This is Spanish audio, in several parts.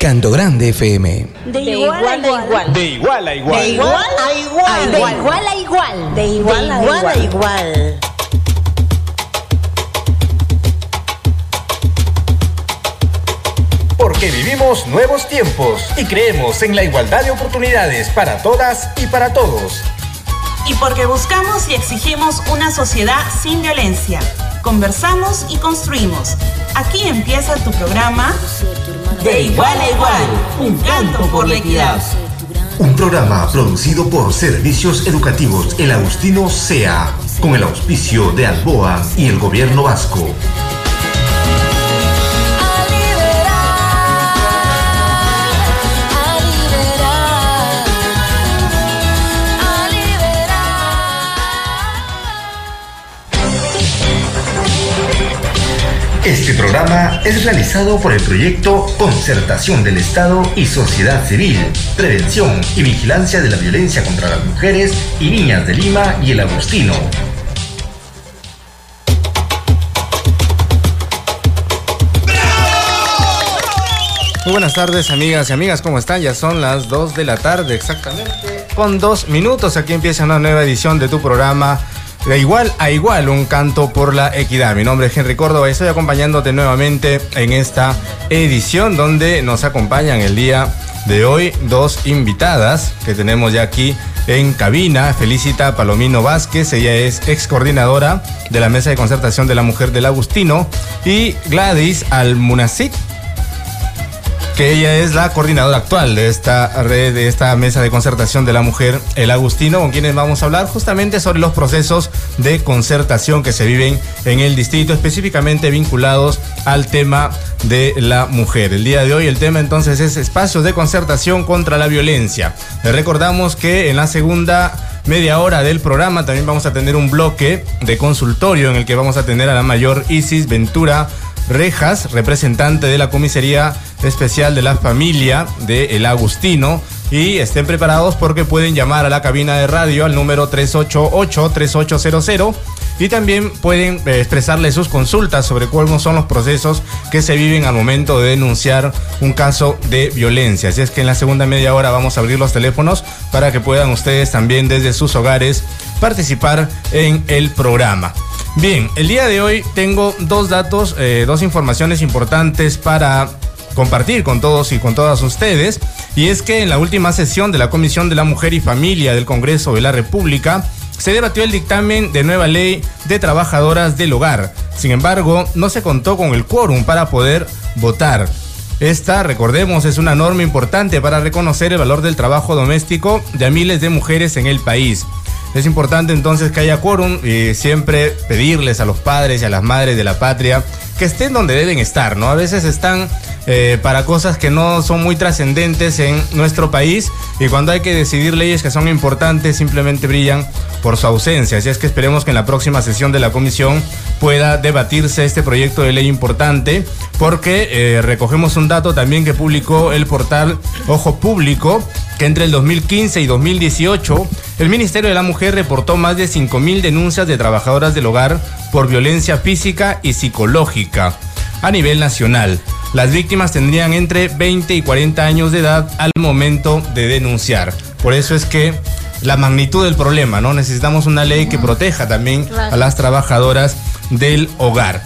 Canto Grande FM. De igual a igual. De igual a igual. De igual a igual. De igual a igual. De igual a igual. Porque vivimos nuevos tiempos y creemos en la igualdad de oportunidades para todas y para todos. Y porque buscamos y exigimos una sociedad sin violencia. Conversamos y construimos. Aquí empieza tu programa De igual a igual, un canto por la equidad. Un programa producido por Servicios Educativos El Agustino SEA, con el auspicio de Alboa y el Gobierno Vasco. Programa es realizado por el proyecto Concertación del Estado y Sociedad Civil, Prevención y Vigilancia de la Violencia contra las Mujeres y Niñas de Lima y el Agustino. Muy buenas tardes, amigas y amigas, ¿cómo están? Ya son las 2 de la tarde, exactamente. Con dos minutos, aquí empieza una nueva edición de tu programa de igual a igual, un canto por la equidad. Mi nombre es Henry Córdoba y estoy acompañándote nuevamente en esta edición donde nos acompañan el día de hoy dos invitadas que tenemos ya aquí en cabina. Felicita Palomino Vázquez, ella es ex coordinadora de la Mesa de Concertación de la Mujer del Agustino y Gladys Almunacic que ella es la coordinadora actual de esta red, de esta mesa de concertación de la mujer, el Agustino, con quienes vamos a hablar justamente sobre los procesos de concertación que se viven en el distrito, específicamente vinculados al tema de la mujer. El día de hoy el tema entonces es espacios de concertación contra la violencia. Le recordamos que en la segunda media hora del programa también vamos a tener un bloque de consultorio en el que vamos a tener a la mayor Isis Ventura Rejas, representante de la Comisaría Especial de la Familia de El Agustino. Y estén preparados porque pueden llamar a la cabina de radio al número 388-3800 y también pueden eh, expresarle sus consultas sobre cuáles son los procesos que se viven al momento de denunciar un caso de violencia. Así es que en la segunda media hora vamos a abrir los teléfonos para que puedan ustedes también desde sus hogares participar en el programa. Bien, el día de hoy tengo dos datos, eh, dos informaciones importantes para compartir con todos y con todas ustedes. Y es que en la última sesión de la Comisión de la Mujer y Familia del Congreso de la República, se debatió el dictamen de nueva ley de trabajadoras del hogar. Sin embargo, no se contó con el quórum para poder votar. Esta, recordemos, es una norma importante para reconocer el valor del trabajo doméstico de miles de mujeres en el país. Es importante entonces que haya quórum y siempre pedirles a los padres y a las madres de la patria que estén donde deben estar, ¿no? A veces están eh, para cosas que no son muy trascendentes en nuestro país y cuando hay que decidir leyes que son importantes simplemente brillan por su ausencia. Así es que esperemos que en la próxima sesión de la comisión pueda debatirse este proyecto de ley importante porque eh, recogemos un dato también que publicó el portal Ojo Público que entre el 2015 y 2018 el Ministerio de la Mujer reportó más de 5.000 denuncias de trabajadoras del hogar por violencia física y psicológica a nivel nacional. Las víctimas tendrían entre 20 y 40 años de edad al momento de denunciar. Por eso es que la magnitud del problema, ¿no? Necesitamos una ley que proteja también a las trabajadoras del hogar.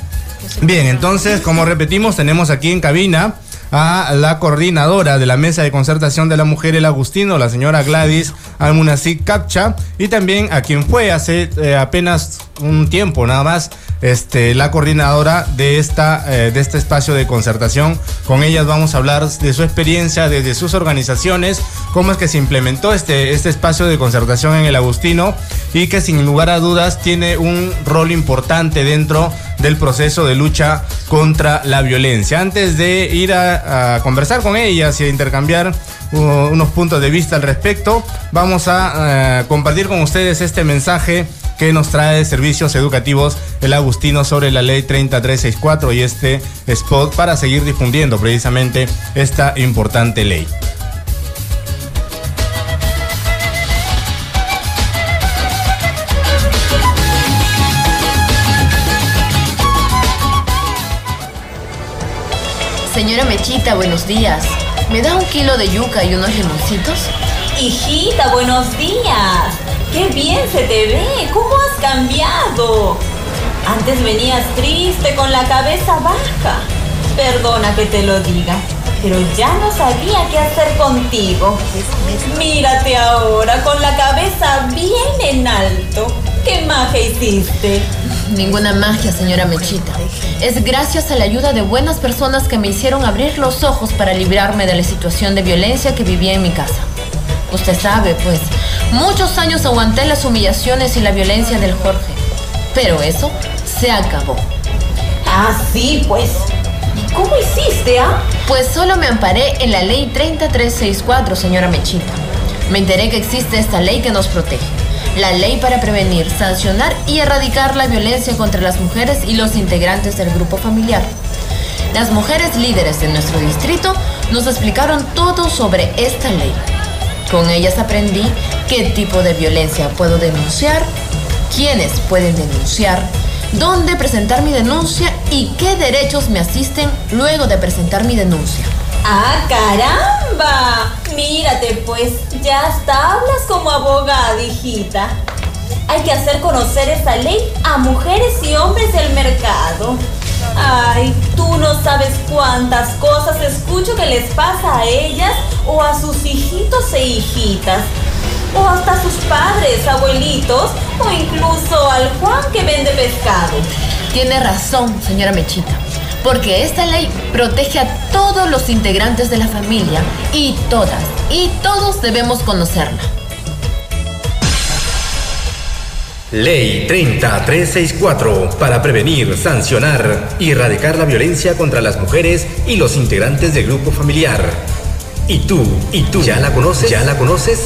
Bien, entonces, como repetimos, tenemos aquí en cabina a la coordinadora de la Mesa de Concertación de la Mujer, el Agustino, la señora Gladys Almunacic Capcha, y también a quien fue hace eh, apenas un tiempo nada más este, la coordinadora de, esta, eh, de este espacio de concertación. Con ellas vamos a hablar de su experiencia, desde sus organizaciones, cómo es que se implementó este, este espacio de concertación en el Agustino y que sin lugar a dudas tiene un rol importante dentro del proceso de lucha contra la violencia. Antes de ir a, conversar con ellas y a intercambiar uh, unos puntos de vista al respecto, vamos a eh, compartir con ustedes este mensaje que nos trae servicios educativos el Agustino sobre la ley 3364 y este spot para seguir difundiendo precisamente esta importante ley. Señora Mechita, buenos días. ¿me da un kilo de yuca y unos limoncitos? Hijita, buenos días. Qué bien se te ve. ¿Cómo has cambiado? Antes venías triste, con la cabeza baja. Perdona que te lo diga, pero ya no sabía qué hacer contigo. Mírate ahora, con la cabeza bien en alto. ¿Qué magia hiciste? Ninguna magia, señora Mechita. Es gracias a la ayuda de buenas personas que me hicieron abrir los ojos para librarme de la situación de violencia que vivía en mi casa. Usted sabe, pues, muchos años aguanté las humillaciones y la violencia del Jorge. Pero eso se acabó. Ah, sí, pues. ¿Y cómo hiciste, ah? Pues solo me amparé en la ley 3364, señora Mechita. Me enteré que existe esta ley que nos protege. La ley para prevenir, sancionar y erradicar la violencia contra las mujeres y los integrantes del grupo familiar. Las mujeres líderes de nuestro distrito nos explicaron todo sobre esta ley. Con ellas aprendí qué tipo de violencia puedo denunciar, quiénes pueden denunciar, dónde presentar mi denuncia y qué derechos me asisten luego de presentar mi denuncia. ¡Ah, caramba! Mírate, pues, ya hasta hablas como abogada, hijita. Hay que hacer conocer esa ley a mujeres y hombres del mercado. Ay, tú no sabes cuántas cosas escucho que les pasa a ellas o a sus hijitos e hijitas. O hasta a sus padres, abuelitos, o incluso al Juan que vende pescado. Tiene razón, señora Mechita, porque esta ley protege a todos los integrantes de la familia y todas y todos debemos conocerla. Ley 30364 para prevenir, sancionar y erradicar la violencia contra las mujeres y los integrantes del grupo familiar. ¿Y tú? ¿Y tú? ¿Ya la conoces? ¿Ya la conoces?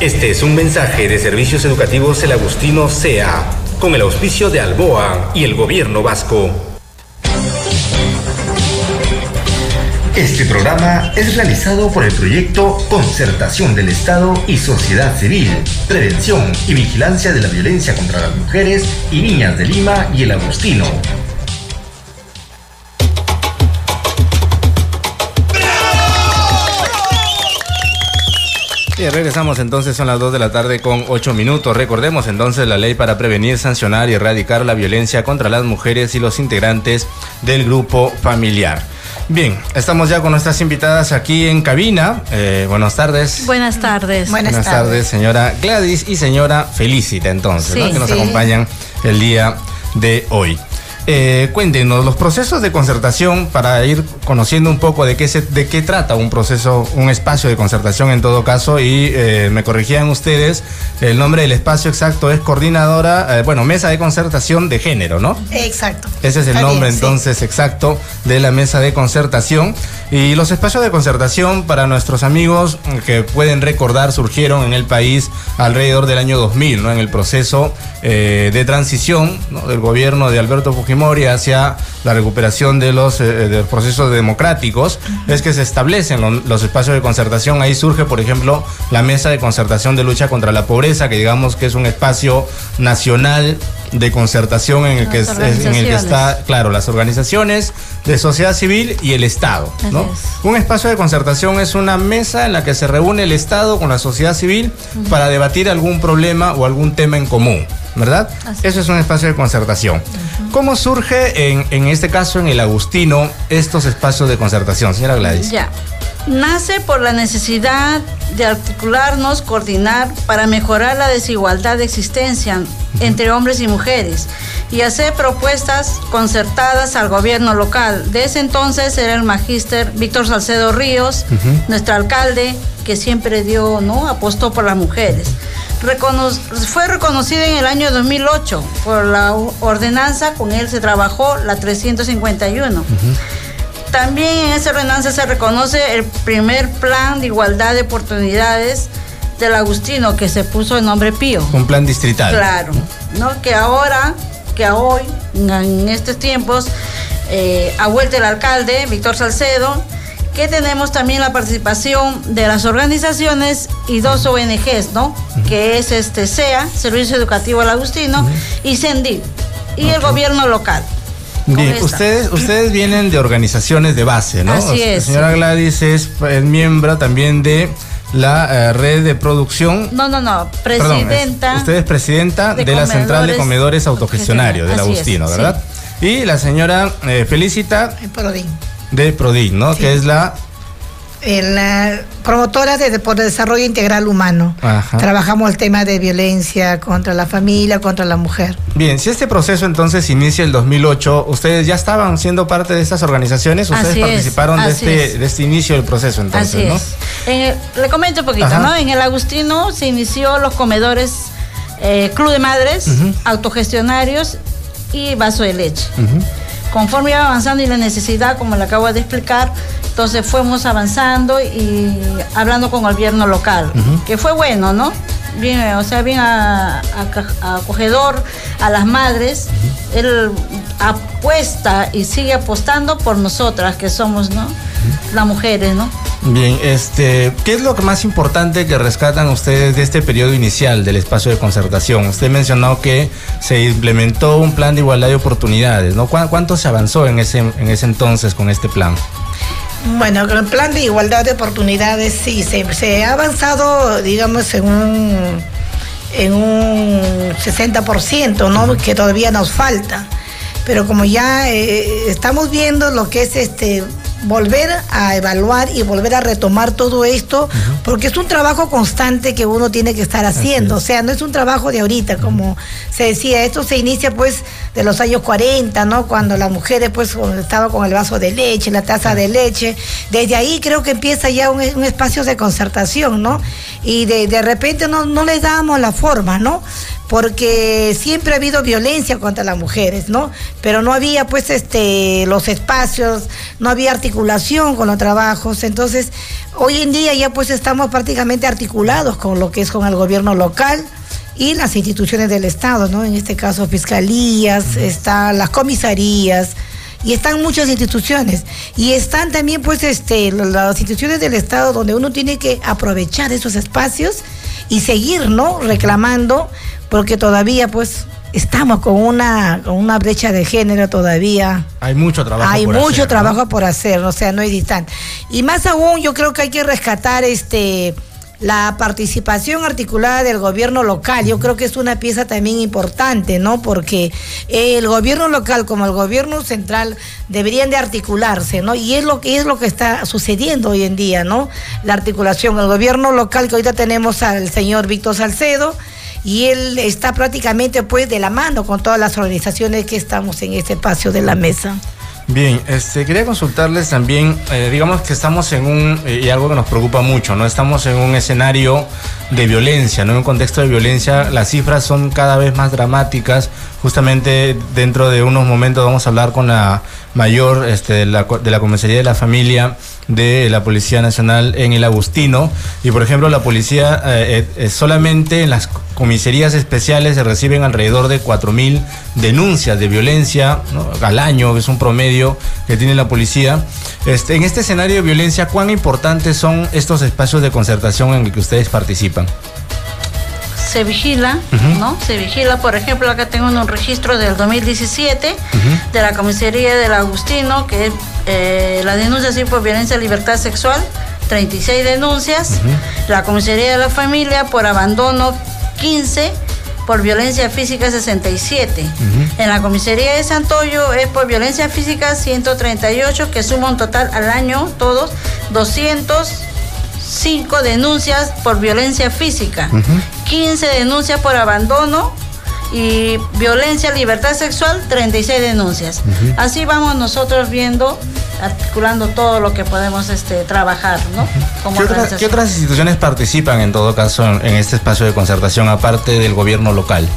Este es un mensaje de Servicios Educativos El Agustino SEA, con el auspicio de Alboa y el gobierno vasco. Este programa es realizado por el proyecto Concertación del Estado y Sociedad Civil, Prevención y Vigilancia de la Violencia contra las Mujeres y Niñas de Lima y el Agustino. Y regresamos entonces, son las 2 de la tarde con 8 minutos. Recordemos entonces la ley para prevenir, sancionar y erradicar la violencia contra las mujeres y los integrantes del grupo familiar. Bien, estamos ya con nuestras invitadas aquí en cabina. Eh, buenas tardes. Buenas tardes. Buenas, tardes. señora Gladys y señora Felicita, entonces, Sí, ¿no? que nos sí. acompañan el día de hoy. Eh, cuéntenos los procesos de concertación para ir conociendo un poco de qué se, de qué trata un proceso, un espacio de concertación en todo caso y eh, me corrigían ustedes el nombre del espacio exacto es coordinadora, eh, bueno mesa de concertación de género, ¿no? Exacto. Ese es el nombre sí. entonces exacto de la mesa de concertación. Y los espacios de concertación para nuestros amigos mm, que pueden recordar surgieron en el país alrededor del año 2000, ¿no? en el proceso eh, de transición ¿no? del gobierno de Alberto Fujimori hacia la recuperación de los, eh, de los procesos democráticos. Es que se establecen lo- los espacios de concertación. Ahí surge, por ejemplo, la mesa de concertación de lucha contra la pobreza, que digamos que es un espacio nacional de concertación en el, que, es- en el que organizaciones. está claro, las organizaciones de sociedad civil y el Estado. ¿no? Así es. Un espacio de concertación es una mesa en la que se reúne el Estado con la sociedad civil para debatir algún problema o algún tema en común, ¿verdad? Así Eso es un espacio de concertación. ¿Cómo surge en, en este caso en el Agustino estos espacios de concertación, señora Gladys? Ya. Nace por la necesidad de articularnos, coordinar para mejorar la desigualdad de existencia entre hombres y mujeres y hacer propuestas concertadas al gobierno local. De ese entonces era el magíster Víctor Salcedo Ríos, nuestro alcalde, que siempre dio, ¿no? Apostó por las mujeres. Recono- fue reconocido en el año 2008 por la ordenanza, con él se trabajó la 351. También en esa ordenanza se reconoce el primer plan de igualdad de oportunidades del Agustino, que se puso el nombre Pío. Un plan distrital. Claro, ¿no? Que ahora, que a hoy, en estos tiempos, eh, ha vuelto el alcalde, Víctor Salcedo, que tenemos también la participación de las organizaciones y dos ONGs, ¿no? Que es este SEA, Servicio Educativo al Agustino, y CENDIP, y el gobierno local. Bien, ustedes, ustedes vienen de organizaciones de base, ¿no? Así es. La señora Gladys es miembro también de la eh, red de producción. No, no, no, Perdón, presidenta. es- usted es presidenta de, de la Central de Comedores Autogestionarios del es, Agustino, sí. ¿verdad? Y la señora eh, Felicita. De Prodin, ¿no? Que es la En la promotora de, por el desarrollo integral humano. Ajá. Trabajamos el tema de violencia contra la familia, contra la mujer. Bien, si este proceso entonces inicia el 2008, ¿ustedes ya estaban siendo parte de estas organizaciones? ¿Ustedes Así es, participaron de, este, es. de este inicio del proceso entonces, Así ¿no? es. En el- le comento un poquito, Ajá. ¿no? En el Agustino se inició los comedores eh, Club de Madres, autogestionarios y vaso de leche. Ujú. Conforme iba avanzando y la necesidad, como le acabo de explicar, entonces fuimos avanzando y hablando con el gobierno local, que fue bueno, ¿no? Bien, o sea, bien a- a- acogedor a las madres. Él apuesta y sigue apostando por nosotras, que somos, ¿no? Las mujeres, ¿no? Bien, este, ¿qué es lo más importante que rescatan ustedes de este periodo inicial del espacio de concertación? Usted mencionó que se implementó un plan de igualdad de oportunidades, ¿no? ¿Cuá- ¿Cuánto se avanzó en ese, en ese entonces con este plan? Bueno, con el plan de igualdad de oportunidades sí, se, se ha avanzado, digamos, en un, en un 60%, ¿no? Que todavía nos falta. Pero como ya eh, estamos viendo lo que es este volver a evaluar y volver a retomar todo esto, porque es un trabajo constante que uno tiene que estar haciendo, o sea, no es un trabajo de ahorita, como se decía, esto se inicia pues de los años 40, ¿no? Cuando las mujeres pues estaban con el vaso de leche, la taza de leche, desde ahí creo que empieza ya un, un espacio de concertación, ¿no? Y de, de repente no, no les damos la forma, ¿no? porque siempre ha habido violencia contra las mujeres, ¿no? Pero no había pues este los espacios, no había articulación con los trabajos, entonces hoy en día ya pues estamos prácticamente articulados con lo que es con el gobierno local y las instituciones del Estado, ¿no? En este caso fiscalías, están las comisarías, y están muchas instituciones. Y están también pues este las instituciones del estado donde uno tiene que aprovechar esos espacios y seguir no reclamando porque todavía pues estamos con una con una brecha de género todavía Hay mucho trabajo. hay por mucho hacer, ¿no? trabajo por hacer o sea no es distante y más aún yo creo que hay que rescatar este la participación articulada del gobierno local, yo creo que es una pieza también importante, ¿no? Porque el gobierno local como el gobierno central deberían de articularse, ¿no? Y es lo que es lo que está sucediendo hoy en día, ¿no? La articulación, el gobierno local que ahorita tenemos al señor Víctor Salcedo y él está prácticamente pues de la mano con todas las organizaciones que estamos en este espacio de la mesa. Bien, este, quería consultarles también, eh, digamos que estamos en un, eh, y algo que nos preocupa mucho, ¿no? Estamos en un escenario de violencia, ¿no? En un contexto de violencia, las cifras son cada vez más dramáticas. Justamente dentro de unos momentos vamos a hablar con la mayor este, de, la, de la comisaría de la familia de la Policía Nacional en el Agustino. Y por ejemplo, la policía eh, eh, eh, solamente en las comisarías especiales se reciben alrededor de 4.000 denuncias de violencia al año, que es un promedio que tiene la policía. Este, en este escenario de violencia, ¿cuán importantes son estos espacios de concertación en el que ustedes participan? Se vigila. ¿no? Se vigila, por ejemplo, acá tengo un registro del 2017 de la comisaría del Agustino, que es eh, la denuncia sí por violencia y libertad sexual, 36 denuncias, la comisaría de la familia por abandono, 15, por violencia física, 67. En la comisaría de Santoyo es por violencia física, 138, que suma un total al año, todos, 205 denuncias por violencia física. 15 denuncias por abandono y violencia, libertad sexual, 36 denuncias. Así vamos nosotros viendo, articulando todo lo que podemos este, trabajar, ¿no? Como ¿Qué, otras- organización. qué otras instituciones participan en todo caso en, en este espacio de concertación, aparte del gobierno local?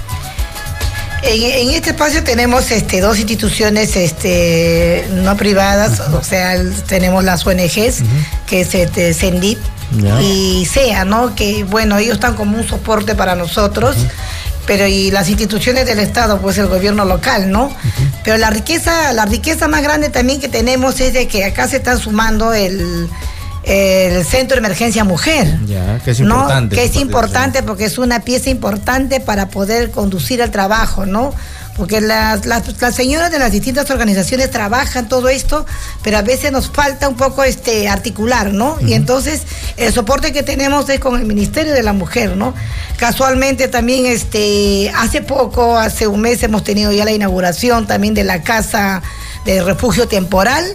En, en este espacio tenemos este, dos instituciones este, no privadas, o sea, tenemos las ONGs, que es este, CENDIP Y SEA, ¿no? Que bueno, ellos están como un soporte para nosotros. Pero y las instituciones del Estado, pues el gobierno local, ¿no? Pero la riqueza, la riqueza más grande también que tenemos es de que acá se está sumando el, el Centro de Emergencia Mujer. Ya, que es ¿no? importante. Que es importante porque es una pieza importante para poder conducir el trabajo, ¿no? Porque las, las, las señoras de las distintas organizaciones trabajan todo esto, pero a veces nos falta un poco este articular, ¿no? Y entonces el soporte que tenemos es con el Ministerio de la Mujer, ¿no? Casualmente también este hace poco, hace un mes hemos tenido ya la inauguración también de la casa de refugio temporal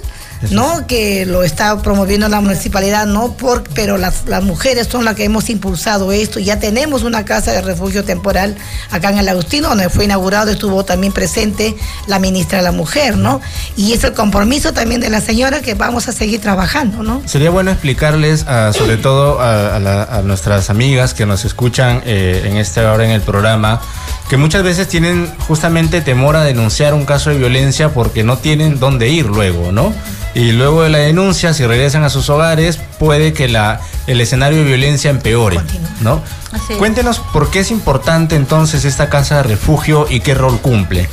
¿no? Que lo está promoviendo la municipalidad, ¿no? Por, pero las, las mujeres son las que hemos impulsado esto. Ya tenemos una casa de refugio temporal acá en el Agustino, donde fue inaugurado, estuvo también presente la ministra de la Mujer, ¿no? Y es el compromiso también de la señora que vamos a seguir trabajando, ¿no? Sería bueno explicarles, a, sobre todo a, a, la, a, nuestras amigas que nos escuchan eh, en esta hora en el programa, que muchas veces tienen justamente temor a denunciar un caso de violencia porque no tienen dónde ir luego, ¿no? Y luego de la denuncia, si regresan a sus hogares, puede que la, el escenario de violencia empeore, ¿no? Cuéntenos por qué es importante entonces esta casa de refugio y qué rol cumple.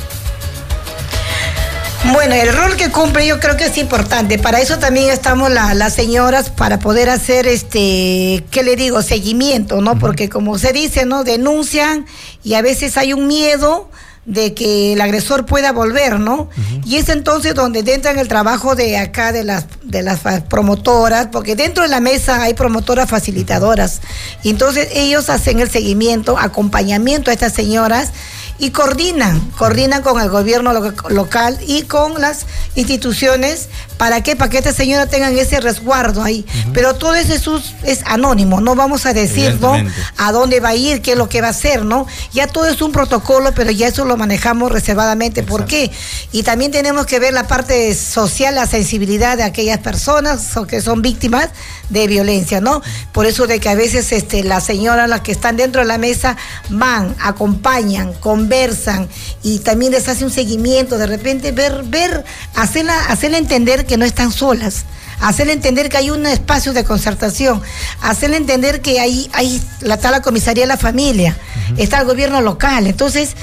Bueno, el rol que cumple yo creo que es importante. Para eso también estamos la, las señoras para poder hacer este, ¿qué le digo? Seguimiento, ¿no? Porque como se dice, ¿no? Denuncian y a veces hay un miedo de que el agresor pueda volver, ¿no? Uh -huh. Y es entonces donde entra en el trabajo de acá de las de las promotoras, porque dentro de la mesa hay promotoras facilitadoras. Y entonces ellos hacen el seguimiento, acompañamiento a estas señoras y coordinan, coordinan con el gobierno lo local y con las instituciones para que para que estas señoras tengan ese resguardo ahí. Uh -huh. Pero todo eso es, es, anónimo, no vamos a decir ¿no? a dónde va a ir, qué es lo que va a hacer, ¿no? Ya todo es un protocolo, pero ya eso lo manejamos reservadamente. Exacto. ¿Por qué? Y también tenemos que ver la parte social, la sensibilidad de aquellas personas que son víctimas de violencia, ¿no? Por eso de que a veces este, las señoras, las que están dentro de la mesa, van, acompañan, conversan y también les hace un seguimiento, de repente ver, ver, hacerla, hacerle entender que no están solas hacerle entender que hay un espacio de concertación, hacerle entender que hay, hay la, está la comisaría de la familia, uh -huh. está el gobierno local. Entonces,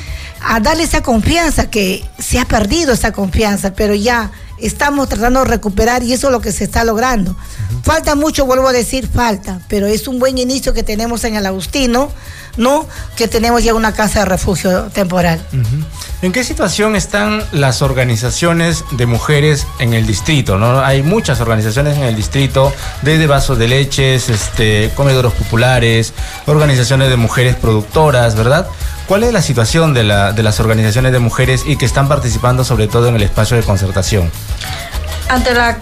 a darle esa confianza, que se ha perdido esa confianza, pero ya estamos tratando de recuperar y eso es lo que se está logrando. Uh -huh. Falta mucho, vuelvo a decir, falta, pero es un buen inicio que tenemos en el Agustino, ¿no? Que tenemos ya una casa de refugio temporal. Uh -huh. ¿En qué situación están las organizaciones de mujeres en el distrito? ¿no? Hay muchas organizaciones en el distrito, desde vasos de leches, este, comedores populares, organizaciones de mujeres productoras, ¿verdad? ¿Cuál es la situación de, la, de las organizaciones de mujeres y que están participando sobre todo en el espacio de concertación? Ante la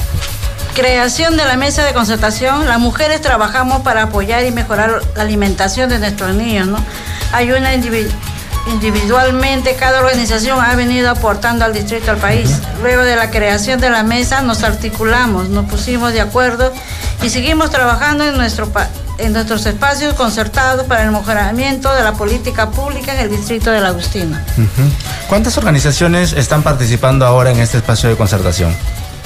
creación de la mesa de concertación, las mujeres trabajamos para apoyar y mejorar la alimentación de nuestros niños, ¿no? Hay una individualmente cada organización ha venido aportando al distrito al país. Luego de la creación de la mesa nos articulamos, nos pusimos de acuerdo y seguimos trabajando en nuestro en nuestros espacios concertados para el mejoramiento de la política pública en el distrito del Agustino. Uh -huh. ¿Cuántas organizaciones están participando ahora en este espacio de concertación?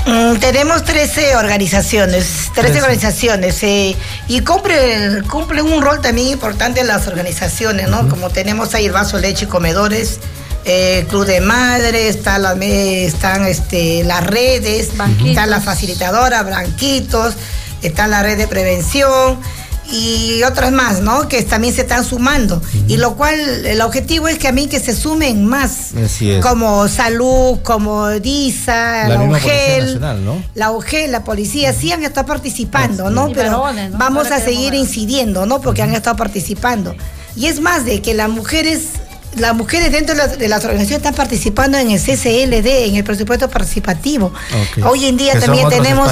Mm, tenemos 13 organizaciones, 13, 13. organizaciones eh, y cumple, cumple un rol también importante en las organizaciones, ¿no? Uh -huh. Como tenemos ahí el vaso leche y comedores, eh, Club de Madres, está la, están este, las redes, Banquitos. está la facilitadora, Blanquitos, está la red de prevención y otras más, ¿no? Que también se están sumando. Uh -huh. Y lo cual, el objetivo es que a mí que se sumen más. Como Salud, como DISA, la, la UGEL, Nacional, ¿no? la UGEL, la policía, uh -huh. sí han estado participando, ¿no? Pero varones, ¿no? vamos a seguir incidiendo, ¿no? Porque uh -huh. han estado participando. Y es más de que las mujeres las mujeres dentro de las organizaciones están participando en el CCLD, en el presupuesto participativo. Okay. Hoy en día que también tenemos,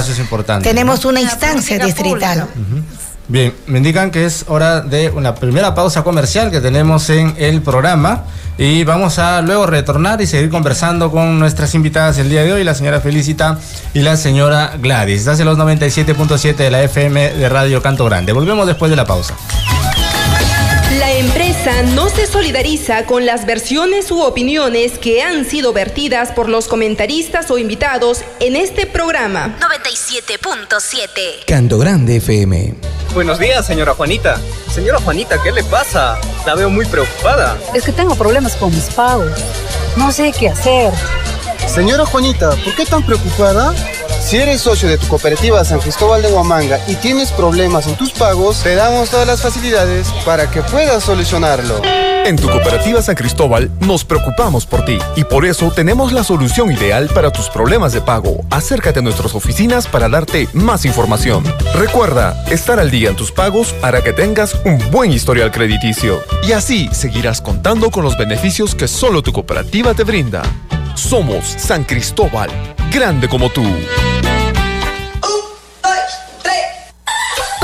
tenemos ¿no? una instancia distrital. Uh -huh. Bien, me indican que es hora de una primera pausa comercial que tenemos en el programa y vamos a luego retornar y seguir conversando con nuestras invitadas el día de hoy, la señora Felicita y la señora Gladys. Hace los 97.7 de la FM de Radio Canto Grande. Volvemos después de la pausa. La empresa no se solidariza con las versiones u opiniones que han sido vertidas por los comentaristas o invitados en este programa. 97.7 Canto Grande FM. Buenos días, señora Juanita. Señora Juanita, ¿qué le pasa? La veo muy preocupada. Es que tengo problemas con mis pagos. No sé qué hacer. Señora Juanita, ¿por qué tan preocupada? Si eres socio de tu cooperativa San Cristóbal de Huamanga y tienes problemas en tus pagos, te damos todas las facilidades para que puedas solucionarlo. En tu cooperativa San Cristóbal nos preocupamos por ti y por eso tenemos la solución ideal para tus problemas de pago. Acércate a nuestras oficinas para darte más información. Recuerda, estar al día en tus pagos hará que tengas un buen historial crediticio y así seguirás contando con los beneficios que solo tu cooperativa te brinda. Somos San Cristóbal, grande como tú.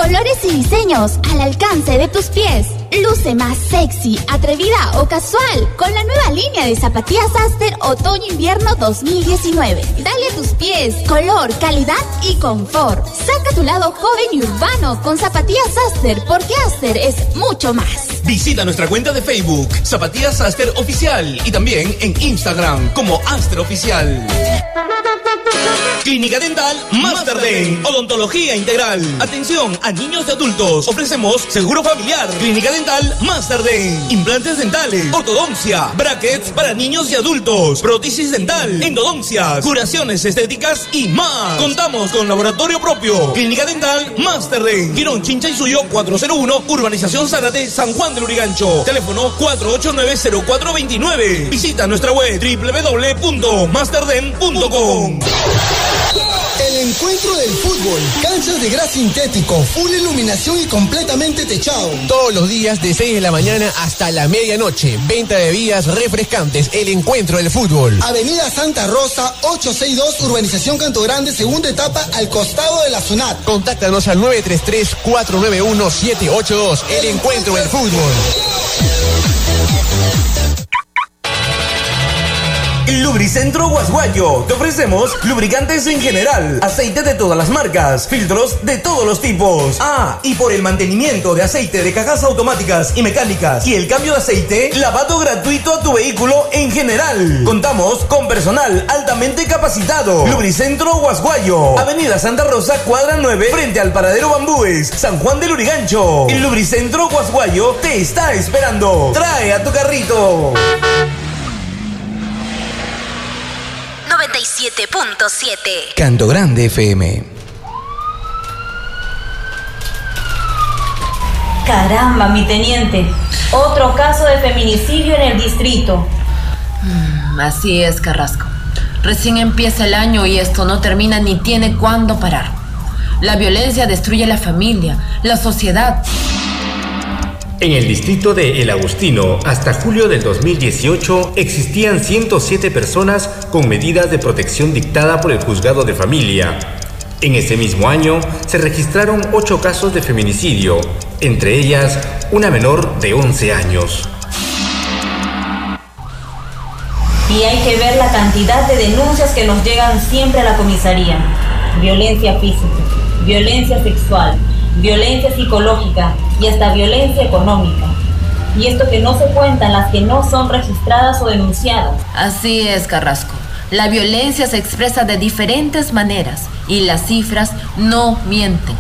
Colores y diseños al alcance de tus pies. Luce más sexy, atrevida o casual con la nueva línea de zapatillas Aster Otoño-Invierno 2019. Dale a tus pies color, calidad y confort. Saca tu lado joven y urbano con zapatillas Aster porque Aster es mucho más. Visita nuestra cuenta de Facebook, Zapatillas Aster Oficial, y también en Instagram como Aster Oficial. Clínica Dental Masterden, Odontología Integral. Atención a niños y adultos. Ofrecemos seguro familiar. Clínica Dental Masterden. Implantes dentales, ortodoncia, brackets para niños y adultos, prótesis dental, endodoncias, curaciones estéticas y más. Contamos con laboratorio propio. Clínica Dental Masterden. Girón Chincha y Suyo 401, Urbanización Zárate, San Juan del Urigancho. Teléfono 489-0429. Visita nuestra web www.masterden.com. El encuentro del fútbol, canchas de gras sintético, full iluminación y completamente techado. Todos los días de 6 de la mañana hasta la medianoche. Venta de bebidas refrescantes. El encuentro del fútbol. Avenida Santa Rosa, 862, Urbanización Canto Grande, segunda etapa, al costado de la SUNAT. Contáctanos al 933-491-782. El encuentro del fútbol. Lubricentro Guasguayo. Te ofrecemos lubricantes en general, aceite de todas las marcas, filtros de todos los tipos. Ah, y por el mantenimiento de aceite de cajas automáticas y mecánicas y el cambio de aceite, lavado gratuito a tu vehículo en general. Contamos con personal altamente capacitado. Lubricentro Guasguayo. Avenida Santa Rosa, cuadra 9, frente al paradero Bambúes, San Juan del Urigancho. El Lubricentro Guasguayo te está esperando. Trae a tu carrito. 97.7. Canto Grande FM. Caramba, mi teniente. Otro caso de feminicidio en el distrito. Mm, Así es, Carrasco. Recién empieza el año y esto no termina ni tiene cuándo parar. La violencia destruye la familia, la sociedad. En el distrito de El Agustino, hasta julio del 2018, existían 107 personas con medidas de protección dictada por el juzgado de familia. En ese mismo año se registraron 8 casos de feminicidio, entre ellas una menor de 11 años. Y hay que ver la cantidad de denuncias que nos llegan siempre a la comisaría. Violencia física, violencia sexual, violencia psicológica y hasta violencia económica. Y esto que no se cuentan las que no son registradas o denunciadas. Así es, Carrasco. La violencia se expresa de diferentes maneras y las cifras no mienten.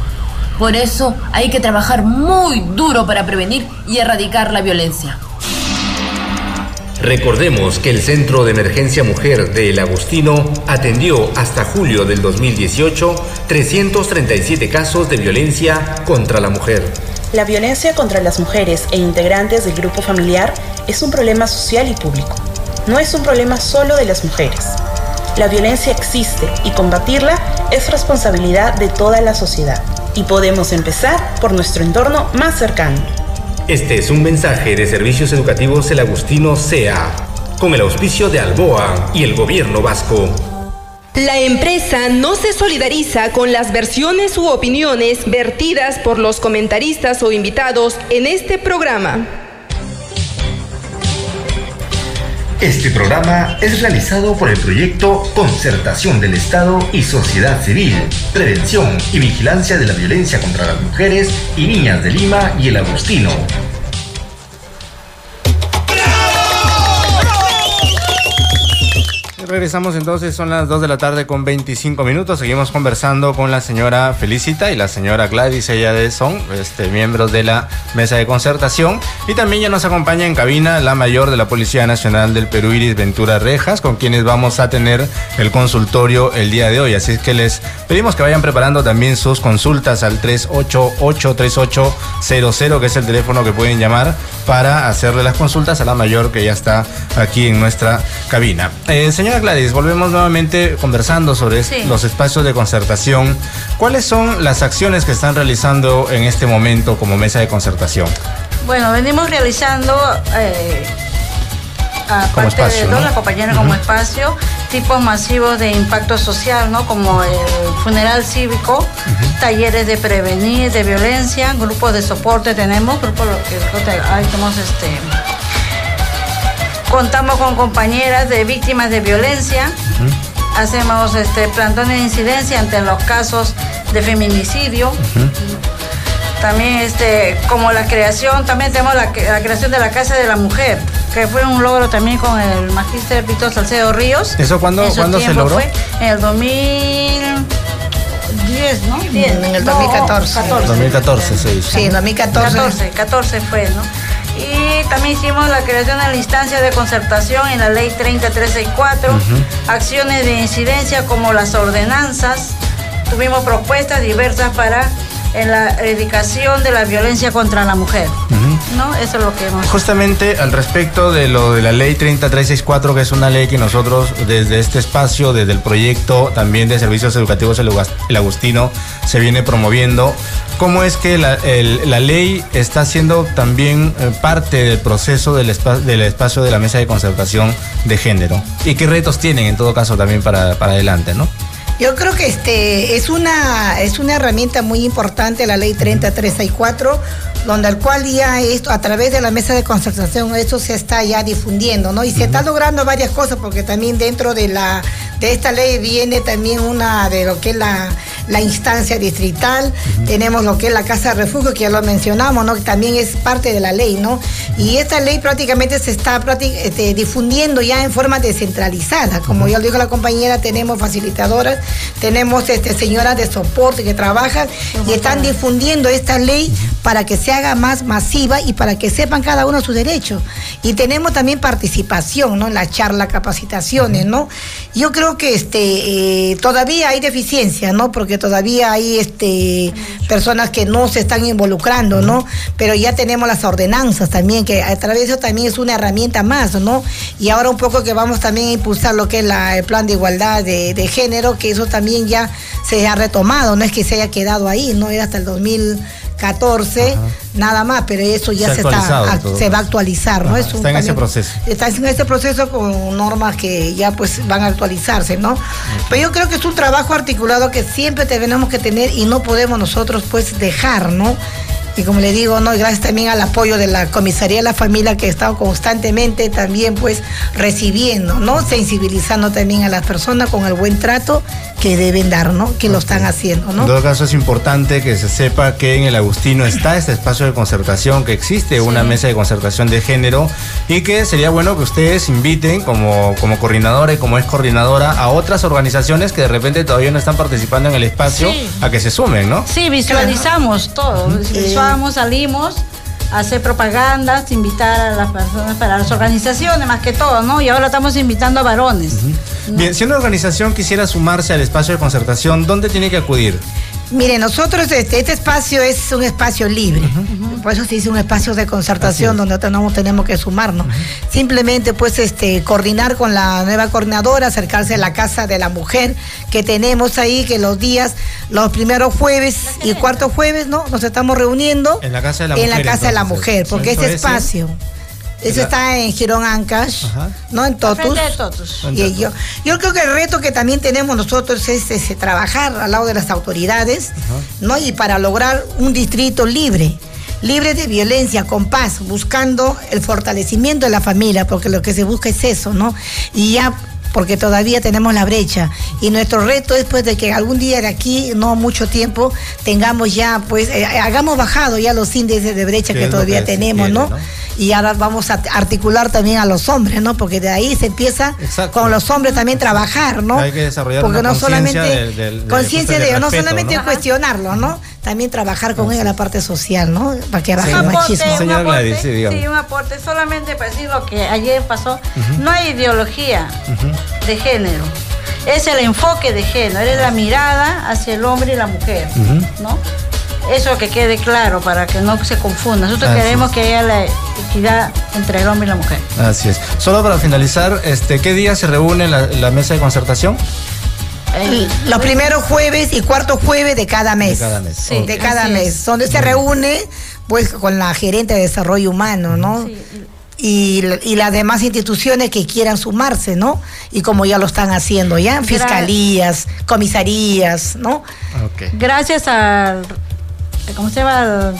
Por eso hay que trabajar muy duro para prevenir y erradicar la violencia. Recordemos que el Centro de Emergencia Mujer de El Agustino atendió hasta julio del 2018 337 casos de violencia contra la mujer. La violencia contra las mujeres e integrantes del grupo familiar es un problema social y público. No es un problema solo de las mujeres. La violencia existe y combatirla es responsabilidad de toda la sociedad. Y podemos empezar por nuestro entorno más cercano. Este es un mensaje de Servicios Educativos El Agustino SEA, con el auspicio de Alboa y el gobierno vasco. La empresa no se solidariza con las versiones u opiniones vertidas por los comentaristas o invitados en este programa. Este programa es realizado por el proyecto Concertación del Estado y Sociedad Civil, Prevención y Vigilancia de la Violencia contra las Mujeres y Niñas de Lima y el Agustino. Regresamos entonces, son las 2 de la tarde con 25 minutos. Seguimos conversando con la señora Felicita y la señora Gladys. Ellas son este, miembros de la mesa de concertación. Y también ya nos acompaña en cabina la mayor de la Policía Nacional del Perú, Iris Ventura Rejas, con quienes vamos a tener el consultorio el día de hoy. Así es que les pedimos que vayan preparando también sus consultas al 388-3800, que es el teléfono que pueden llamar para hacerle las consultas a la mayor que ya está aquí en nuestra cabina. Eh, señora Gladys, volvemos nuevamente conversando sobre Sí. los espacios de concertación. ¿Cuáles son las acciones que están realizando en este momento como mesa de concertación? Bueno, venimos realizando, eh, aparte espacio, de toda ¿no? la compañera como espacio, tipos masivos de impacto social, ¿no? Como el funeral cívico, talleres de prevenir, de violencia, grupos de soporte tenemos, grupos que ahí tenemos este. Contamos con compañeras de víctimas de violencia. Hacemos este plantones de incidencia ante los casos de feminicidio. También este, como la creación, también tenemos la, la creación de la Casa de la Mujer, que fue un logro también con el magíster Víctor Salcedo Ríos. ¿Eso cuándo- cuándo se logró? Fue en el 2010, ¿no? 10, En el no, 2014. 14. 2014 se hizo. Sí, en 2014. 14, 14 fue, ¿no? Y también hicimos la creación de la instancia de concertación en la ley 30364, acciones de incidencia como las ordenanzas. Tuvimos propuestas diversas para en la erradicación de la violencia contra la mujer. ¿No? Eso es lo que hemos Justamente al respecto de lo de la ley 3364, que es una ley que nosotros desde este espacio, desde el proyecto también de servicios educativos El Agustino, se viene promoviendo, ¿cómo es que la, el- la ley está siendo también eh, parte del proceso del, espa- del espacio de la mesa de concertación de género? ¿Y qué retos tienen en todo caso también para, para adelante, no? Yo creo que este es una es una herramienta muy importante la ley 30364 donde al cual ya esto a través de la mesa de concertación esto se está ya difundiendo, ¿no? Y se está logrando varias cosas porque también dentro de la de esta ley viene también una de lo que es la, la instancia distrital, tenemos lo que es la casa de refugio que ya lo mencionamos, ¿no? Que también es parte de la ley, ¿no? Y esta ley prácticamente se está este, difundiendo ya en forma descentralizada, como ya lo dijo la compañera, tenemos facilitadoras, tenemos este, señoras de soporte que trabajan y están difundiendo esta ley para que se haga más masiva y para que sepan cada uno sus derechos. Y tenemos también participación, ¿no? En la charla, capacitaciones, ¿no? Yo creo que este, eh, todavía hay deficiencia, ¿no? Porque todavía hay este, personas que no se están involucrando, ¿no? Pero ya tenemos las ordenanzas también, que a través de eso también es una herramienta más, ¿no? Y ahora un poco que vamos también a impulsar lo que es la- el plan de igualdad de, de género, que eso también ya se ha retomado, no es que se haya quedado ahí, ¿no? Era hasta el 2014, nada más, pero eso ya Se ha se, está, actualizado ac- todo. se va a actualizar, ¿no? Ajá, Es un está en ese proceso. Está en ese proceso con normas que ya pues van a actualizarse, ¿no? Pero yo creo que es un trabajo articulado que siempre tenemos que tener y no podemos nosotros pues dejar, ¿no? Y como le digo, ¿no? Gracias también al apoyo de la Comisaría de la Familia que ha estado constantemente también pues recibiendo, ¿no? Sensibilizando también a las personas con el buen trato que deben dar, ¿no? Que lo están haciendo, En ¿no? todo caso es importante que se sepa que en el Agustino está este espacio de concertación, que existe una mesa de concertación de género y que sería bueno que ustedes inviten como, como coordinadora y como ex coordinadora a otras organizaciones que de repente todavía no están participando en el espacio Sí. a que se sumen, ¿no? Sí, visualizamos todo. Visualizamos, salimos a hacer propagandas, invitar a las personas, para las organizaciones más que todo, ¿no? Y ahora estamos invitando a varones. Bien, si una organización quisiera sumarse al espacio de concertación, ¿dónde tiene que acudir? Mire, nosotros este, este espacio es un espacio libre, por eso se dice un espacio de concertación donde no tenemos que sumarnos. Simplemente pues este coordinar con la nueva coordinadora, acercarse a la casa de la mujer que tenemos ahí, que los días, los primeros jueves y cuarto jueves, ¿no? Nos estamos reuniendo En la casa de la en mujer. la casa de la mujer, porque ese es, espacio. Eso está en Girón Ancash, ¿no? En Totus. De Totus. Y yo, yo creo que el reto que también tenemos nosotros es, ese, trabajar al lado de las autoridades, ¿no? Y para lograr un distrito libre, libre de violencia, con paz, buscando el fortalecimiento de la familia, porque lo que se busca es eso, ¿no? Y ya porque todavía tenemos la brecha. Y nuestro reto es pues de que algún día de aquí, no mucho tiempo, tengamos ya, pues, eh, hagamos bajado ya los índices de brecha Que todavía que tenemos, quiere, ¿no? ¿no? Y ahora vamos a articular también a los hombres, ¿no? Porque de ahí se empieza con los hombres también trabajar, ¿no? Hay que desarrollar Porque una no conciencia solamente del- del- del- conciencia del de, no solamente cuestionarlo, ¿no? También trabajar con ellos la parte social, ¿no? Para que baje Un el aporte, machismo. un Señora aporte, Gladys, sí, sí, un aporte solamente para decir lo que ayer pasó. No hay ideología de género. Es el enfoque de género, es la mirada hacia el hombre y la mujer, ¿no? Eso que quede claro para que no se confunda. Nosotros Así queremos es. que haya la equidad entre el hombre y la mujer. Así es. Solo para finalizar, este, ¿qué día se reúne la, la mesa de concertación? Los primeros jueves y cuarto jueves de cada mes. De cada mes. Sí, de cada Así mes. es. Donde se reúne pues con la gerente de desarrollo humano, ¿no? Y, y las demás instituciones que quieran sumarse, ¿no? Y como ya lo están haciendo ya, fiscalías, comisarías, ¿no? Gracias al. ¿Cómo se llama?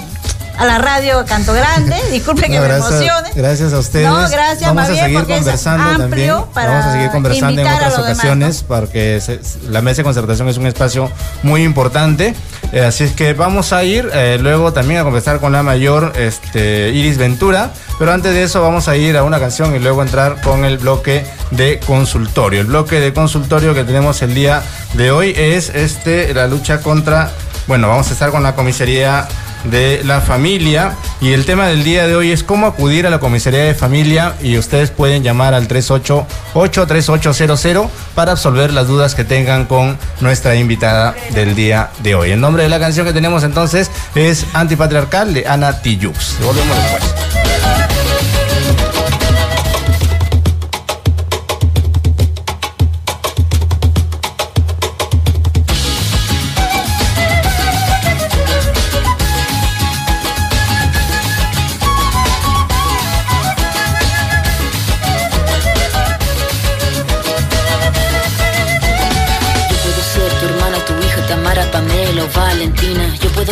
A la radio Canto Grande. Disculpen que No, me gracias, emocione. gracias a ustedes. No, gracias, Vamos más a seguir conversando también. para Vamos a seguir conversando en otras demás, ocasiones porque se- la mesa de concertación es un espacio muy importante. Eh, así es que vamos a ir eh, luego también a conversar con la mayor este, Iris Ventura. Pero antes de eso vamos a ir a una canción y luego entrar con el bloque de consultorio. El bloque de consultorio que tenemos el día de hoy es este la lucha contra bueno, vamos a estar con la comisaría de la familia y el tema del día de hoy es cómo acudir a la comisaría de familia y ustedes pueden llamar al 388-3800 para absolver las dudas que tengan con nuestra invitada del día de hoy. El nombre de la canción que tenemos entonces es Antipatriarcal de Ana Tijoux. Volvemos después.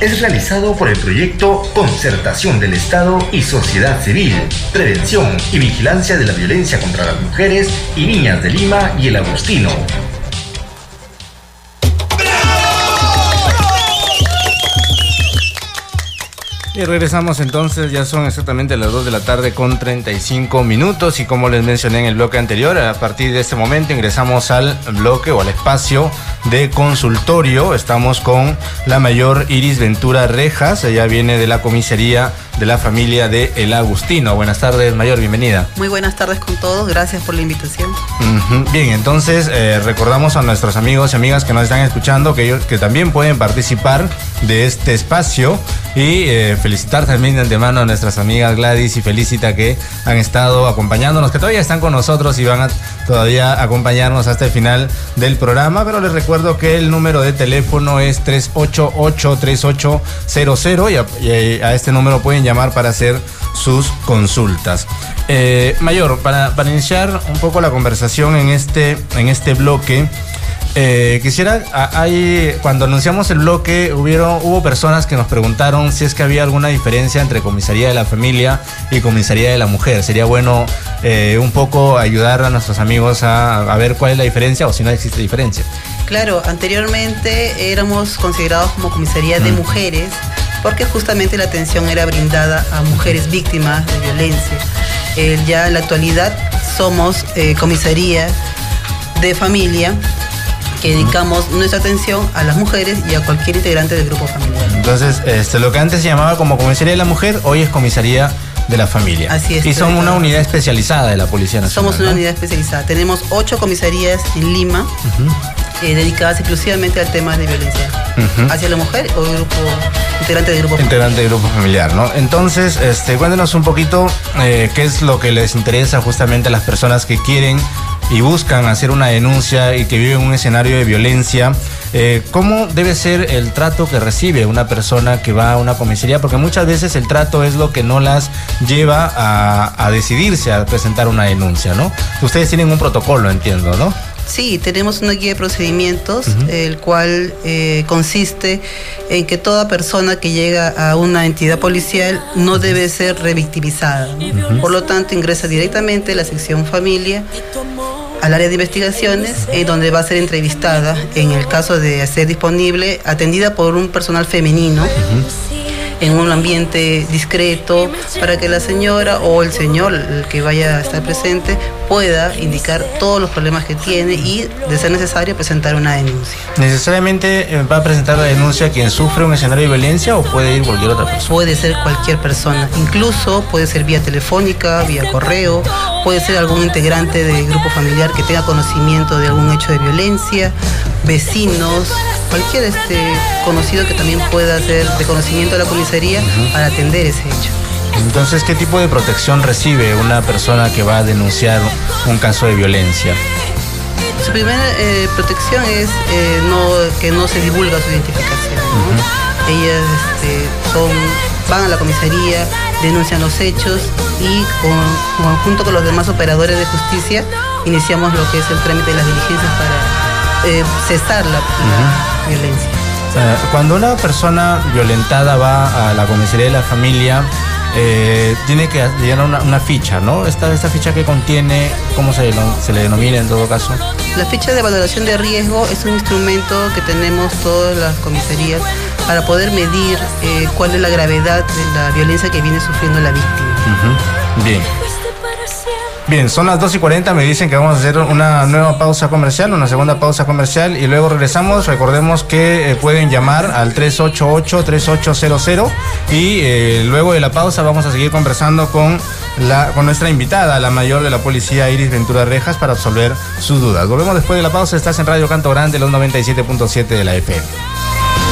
Es realizado por el proyecto Concertación del Estado y Sociedad Civil, Prevención y Vigilancia de la Violencia contra las Mujeres y Niñas de Lima y el Agustino. Y regresamos entonces, ya son exactamente las 2 de la tarde con 35 minutos y como les mencioné en el bloque anterior, a partir de este momento ingresamos al bloque o al espacio de consultorio. Estamos con la mayor Iris Ventura Rejas, ella viene de la comisaría de la familia de El Agustino. Buenas tardes, mayor, bienvenida. Muy buenas tardes con todos, gracias por la invitación. Bien, entonces eh, recordamos a nuestros amigos y amigas que nos están escuchando que ellos que también pueden participar de este espacio y eh, felicitar también de antemano a nuestras amigas Gladys y Felicita que han estado acompañándonos, que todavía están con nosotros y van a todavía acompañarnos hasta el final del programa, pero les recuerdo que el número de teléfono es 388-3800 y a, y a este número pueden llamar para hacer sus consultas. Eh, Mayor, para, para iniciar un poco la conversación en este, en este bloque, eh, quisiera, hay, cuando anunciamos el bloque, hubieron, hubo personas que nos preguntaron si es que había alguna diferencia entre comisaría de la familia y comisaría de la mujer. Sería bueno eh, un poco ayudar a nuestros amigos a, a ver cuál es la diferencia o si no existe diferencia. Claro, anteriormente éramos considerados como comisaría de mujeres porque justamente la atención era brindada a mujeres víctimas de violencia. Eh, ya en la actualidad somos eh, comisaría de familia que dedicamos nuestra atención a las mujeres y a cualquier integrante del grupo familiar. Entonces, este, lo que antes se llamaba como comisaría de la mujer, hoy es comisaría de la familia. Así es, Y son una unidad especializada de la Policía Nacional. Somos una ¿no? unidad especializada. Tenemos ocho comisarías en Lima eh, dedicadas exclusivamente al tema de violencia hacia la mujer o grupo integrante del grupo integrante del grupo familiar, ¿no? Entonces, este, cuéntenos un poquito eh, qué es lo que les interesa justamente a las personas que quieren y buscan hacer una denuncia y que viven un escenario de violencia. Eh, ¿Cómo debe ser el trato que recibe una persona que va a una comisaría? Porque muchas veces el trato es lo que no las lleva a, a decidirse a presentar una denuncia, ¿no? Ustedes tienen un protocolo, entiendo, ¿no? Sí, tenemos una guía de procedimientos, el cual eh, consiste en que toda persona que llega a una entidad policial no debe ser revictimizada. ¿no? Por lo tanto, ingresa directamente a la sección familia, al área de investigaciones, en donde va a ser entrevistada, en el caso de ser disponible, atendida por un personal femenino en un ambiente discreto para que la señora o el señor el que vaya a estar presente pueda indicar todos los problemas que tiene y, de ser necesario, presentar una denuncia. ¿Necesariamente eh, va a presentar la denuncia quien sufre un escenario de violencia o puede ir cualquier otra persona? Puede ser cualquier persona, incluso puede ser vía telefónica, vía correo, puede ser algún integrante del grupo familiar que tenga conocimiento de algún hecho de violencia, vecinos, cualquier este conocido que también pueda ser de conocimiento de la comisaría para atender ese hecho. Entonces, ¿qué tipo de protección recibe una persona que va a denunciar un caso de violencia? Su primera eh, protección es eh, no, que no se divulga su identificación. ¿no? Ellas este, son, van a la comisaría, denuncian los hechos y con, con- junto con los demás operadores de justicia iniciamos lo que es el trámite de las diligencias para eh, cesar la, la violencia. Eh, Cuando una persona violentada va a la comisaría de la familia, eh, tiene que llenar una, una ficha, ¿no? Esta, esta ficha que contiene, ¿cómo se, le denomina en todo caso? La ficha de valoración de riesgo es un instrumento que tenemos todas las comisarías para poder medir eh, cuál es la gravedad de la violencia que viene sufriendo la víctima. Bien. Bien, son las 2 y 40, me dicen que vamos a hacer una nueva pausa comercial, una segunda pausa comercial y luego regresamos. Recordemos que eh, pueden llamar al 388-3800 y eh, luego de la pausa vamos a seguir conversando con, la, con nuestra invitada, la mayor de la policía Iris Ventura Rejas, para absolver sus dudas. Volvemos después de la pausa, estás en Radio Canto Grande, los 97.7 de la FM.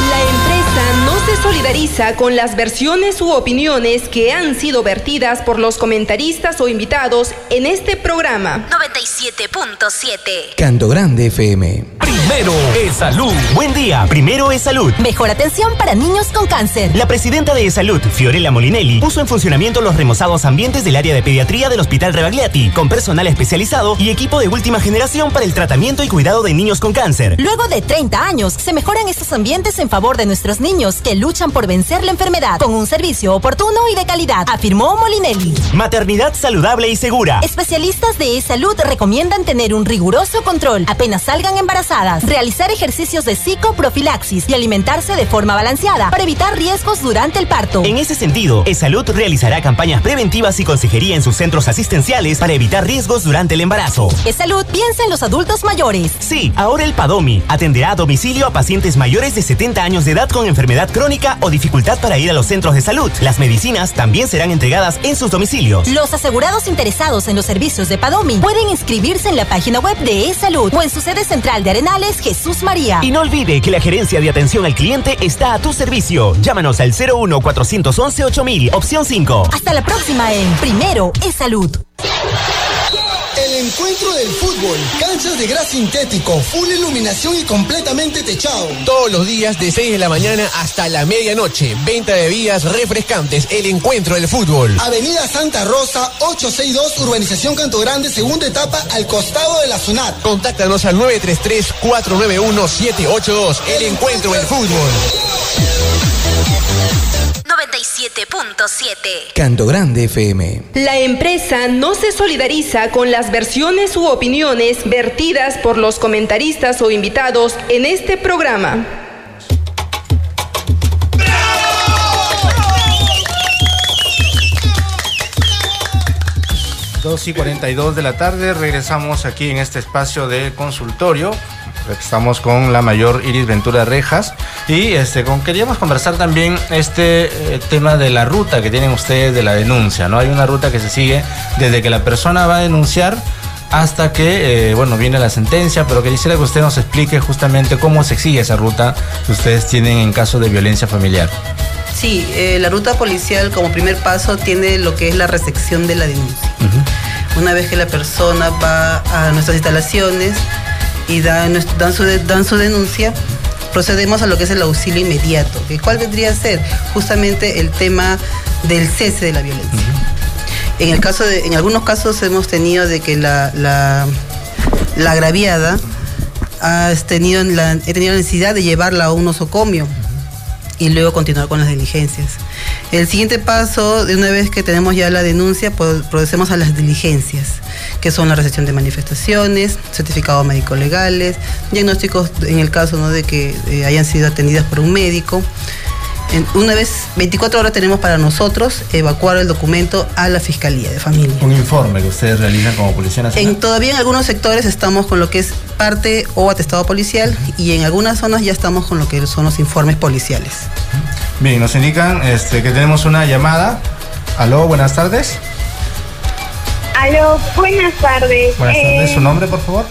La empresa no se solidariza con las versiones u opiniones que han sido vertidas por los comentaristas o invitados en este programa. 97.7. Canto Grande FM. Primero es salud. Buen día. Primero es salud. Mejor atención para niños con cáncer. La presidenta de Salud, Fiorella Molinelli, puso en funcionamiento los remozados ambientes del área de pediatría del Hospital Rebagliati, con personal especializado y equipo de última generación para el tratamiento y cuidado de niños con cáncer. Luego de 30 años, se mejoran estos ambientes en favor de nuestros niños que luchan por vencer la enfermedad con un servicio oportuno y de calidad, afirmó Molinelli. Maternidad saludable y segura. Especialistas de salud recomiendan tener un riguroso control apenas salgan embarazadas, realizar ejercicios de psicoprofilaxis y alimentarse de forma balanceada para evitar riesgos durante el parto. En ese sentido, ESalud realizará campañas preventivas y consejería en sus centros asistenciales para evitar riesgos durante el embarazo. salud piensa en los adultos mayores. Sí, ahora el Padomi atenderá a domicilio a pacientes mayores de 70 años de edad con enfermedad crónica o dificultad para ir a los centros de salud. Las medicinas también serán entregadas en sus domicilios. Los asegurados interesados en los servicios de Padomi pueden inscribirse en la página web de eSalud o en su sede central de Arenales, Jesús María. Y no olvide que la gerencia de atención al cliente está a tu servicio. Llámanos al 01 411 8000, opción 5. Hasta la próxima en Primero es Salud. El encuentro del fútbol, canchas de gras sintético, full iluminación y completamente techado. Todos los días de 6 de la mañana hasta la medianoche. Venta de bebidas refrescantes. El encuentro del fútbol. Avenida Santa Rosa, 862, Urbanización Canto Grande, segunda etapa, al costado de la SUNAT. Contáctanos al 933-491-782. El encuentro del fútbol. 97.7. Canto Grande FM. La empresa no se solidariza con las versiones u opiniones vertidas por los comentaristas o invitados en este programa. Dos y 42 de la tarde, regresamos aquí en este espacio de consultorio. Estamos con la mayor Iris Ventura Rejas y este, con, queríamos conversar también este eh, tema de la ruta que tienen ustedes de la denuncia. ¿no? Hay una ruta que se sigue desde que la persona va a denunciar hasta que, eh, bueno, viene la sentencia, pero que quisiera que usted nos explique justamente cómo se sigue esa ruta que ustedes tienen en caso de violencia familiar. Sí, eh, la ruta policial como primer paso tiene lo que es la recepción de la denuncia. Una vez que la persona va a nuestras instalaciones y dan, dan, su, dan su denuncia, procedemos a lo que es el auxilio inmediato. ¿Cuál vendría a ser? Justamente el tema del cese de la violencia. En, el caso de, en algunos casos hemos tenido de que la, la, la agraviada ha tenido la, he tenido la necesidad de llevarla a un nosocomio y luego continuar con las diligencias. El siguiente paso, de una vez que tenemos ya la denuncia, procedemos a las diligencias, que son la recepción de manifestaciones, certificados médicos legales, diagnósticos en el caso ¿no? de que eh, hayan sido atendidas por un médico. En, una vez, 24 horas tenemos para nosotros evacuar el documento a la Fiscalía de Familia. Un informe que ustedes realizan como Policía Nacional. En, todavía en algunos sectores estamos con lo que es parte o atestado policial y en algunas zonas ya estamos con lo que son los informes policiales. Bien, nos indican este, que tenemos una llamada. Aló, buenas tardes. Aló, buenas tardes. Buenas tardes, ¿su nombre, por favor?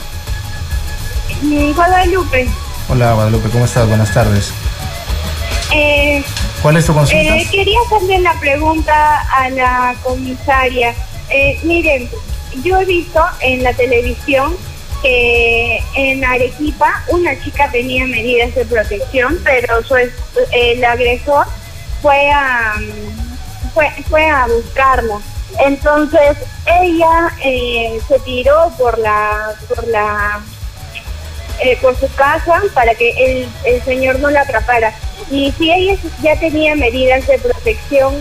Guadalupe. Hola, Guadalupe, ¿cómo estás? Buenas tardes. Eh, ¿Cuál es tu consulta? Eh, quería hacerle la pregunta a la comisaria. Eh, miren, yo he visto en la televisión que en Arequipa una chica tenía medidas de protección, pero su, el agresor fue a fue, fue a buscarla. Entonces ella se tiró por la por la eh, por su casa para que el, el señor no la atrapara. Y si ella ya tenía medidas de protección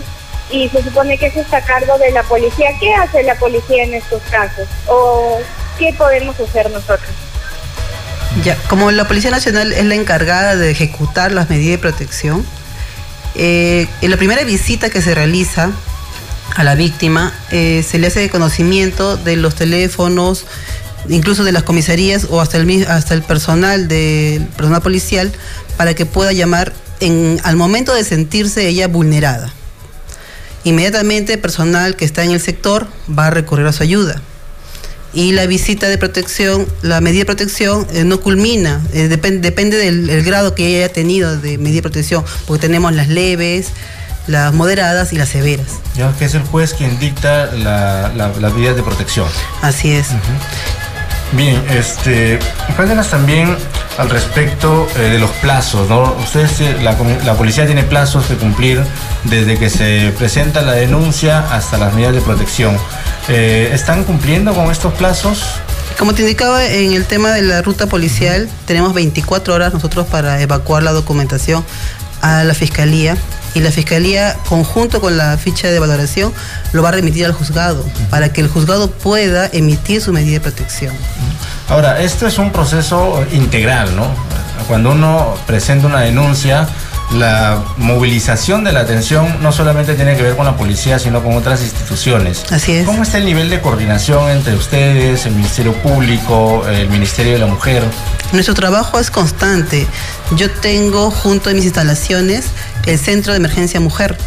y se supone que eso está a cargo de la policía, ¿qué hace la policía en estos casos? ¿O qué podemos hacer nosotros? Ya, como la Policía Nacional es la encargada de ejecutar las medidas de protección, eh, en la primera visita que se realiza a la víctima eh, se le hace conocimiento de los teléfonos, incluso de las comisarías o hasta el, hasta el personal del personal policial para que pueda llamar en, al momento de sentirse ella vulnerada. Inmediatamente el personal que está en el sector va a recurrir a su ayuda. y la visita de protección, la medida de protección eh, no culmina, eh, depen- depende del el grado que ella haya tenido de medida de protección, porque tenemos las leves, las moderadas y las severas. Ya que es el juez quien dicta la- la- las medidas de protección. Así es. Bien, este, cuéntanos también al respecto eh, de los plazos, ¿no? Ustedes, eh, la, la policía tiene plazos que cumplir desde que se presenta la denuncia hasta las medidas de protección. Eh, ¿Están cumpliendo con estos plazos? Como te indicaba en el tema de la ruta policial, tenemos 24 horas nosotros para evacuar la documentación a la fiscalía y la fiscalía, conjunto con la ficha de valoración, lo va a remitir al juzgado para que el juzgado pueda emitir su medida de protección. Ahora, esto es un proceso integral, ¿no? Cuando uno presenta una denuncia, la movilización de la atención no solamente tiene que ver con la policía, sino con otras instituciones. Así es. ¿Cómo está el nivel de coordinación entre ustedes, el Ministerio Público, el Ministerio de la Mujer? Nuestro trabajo es constante. Yo tengo junto a mis instalaciones el Centro de Emergencia Mujer,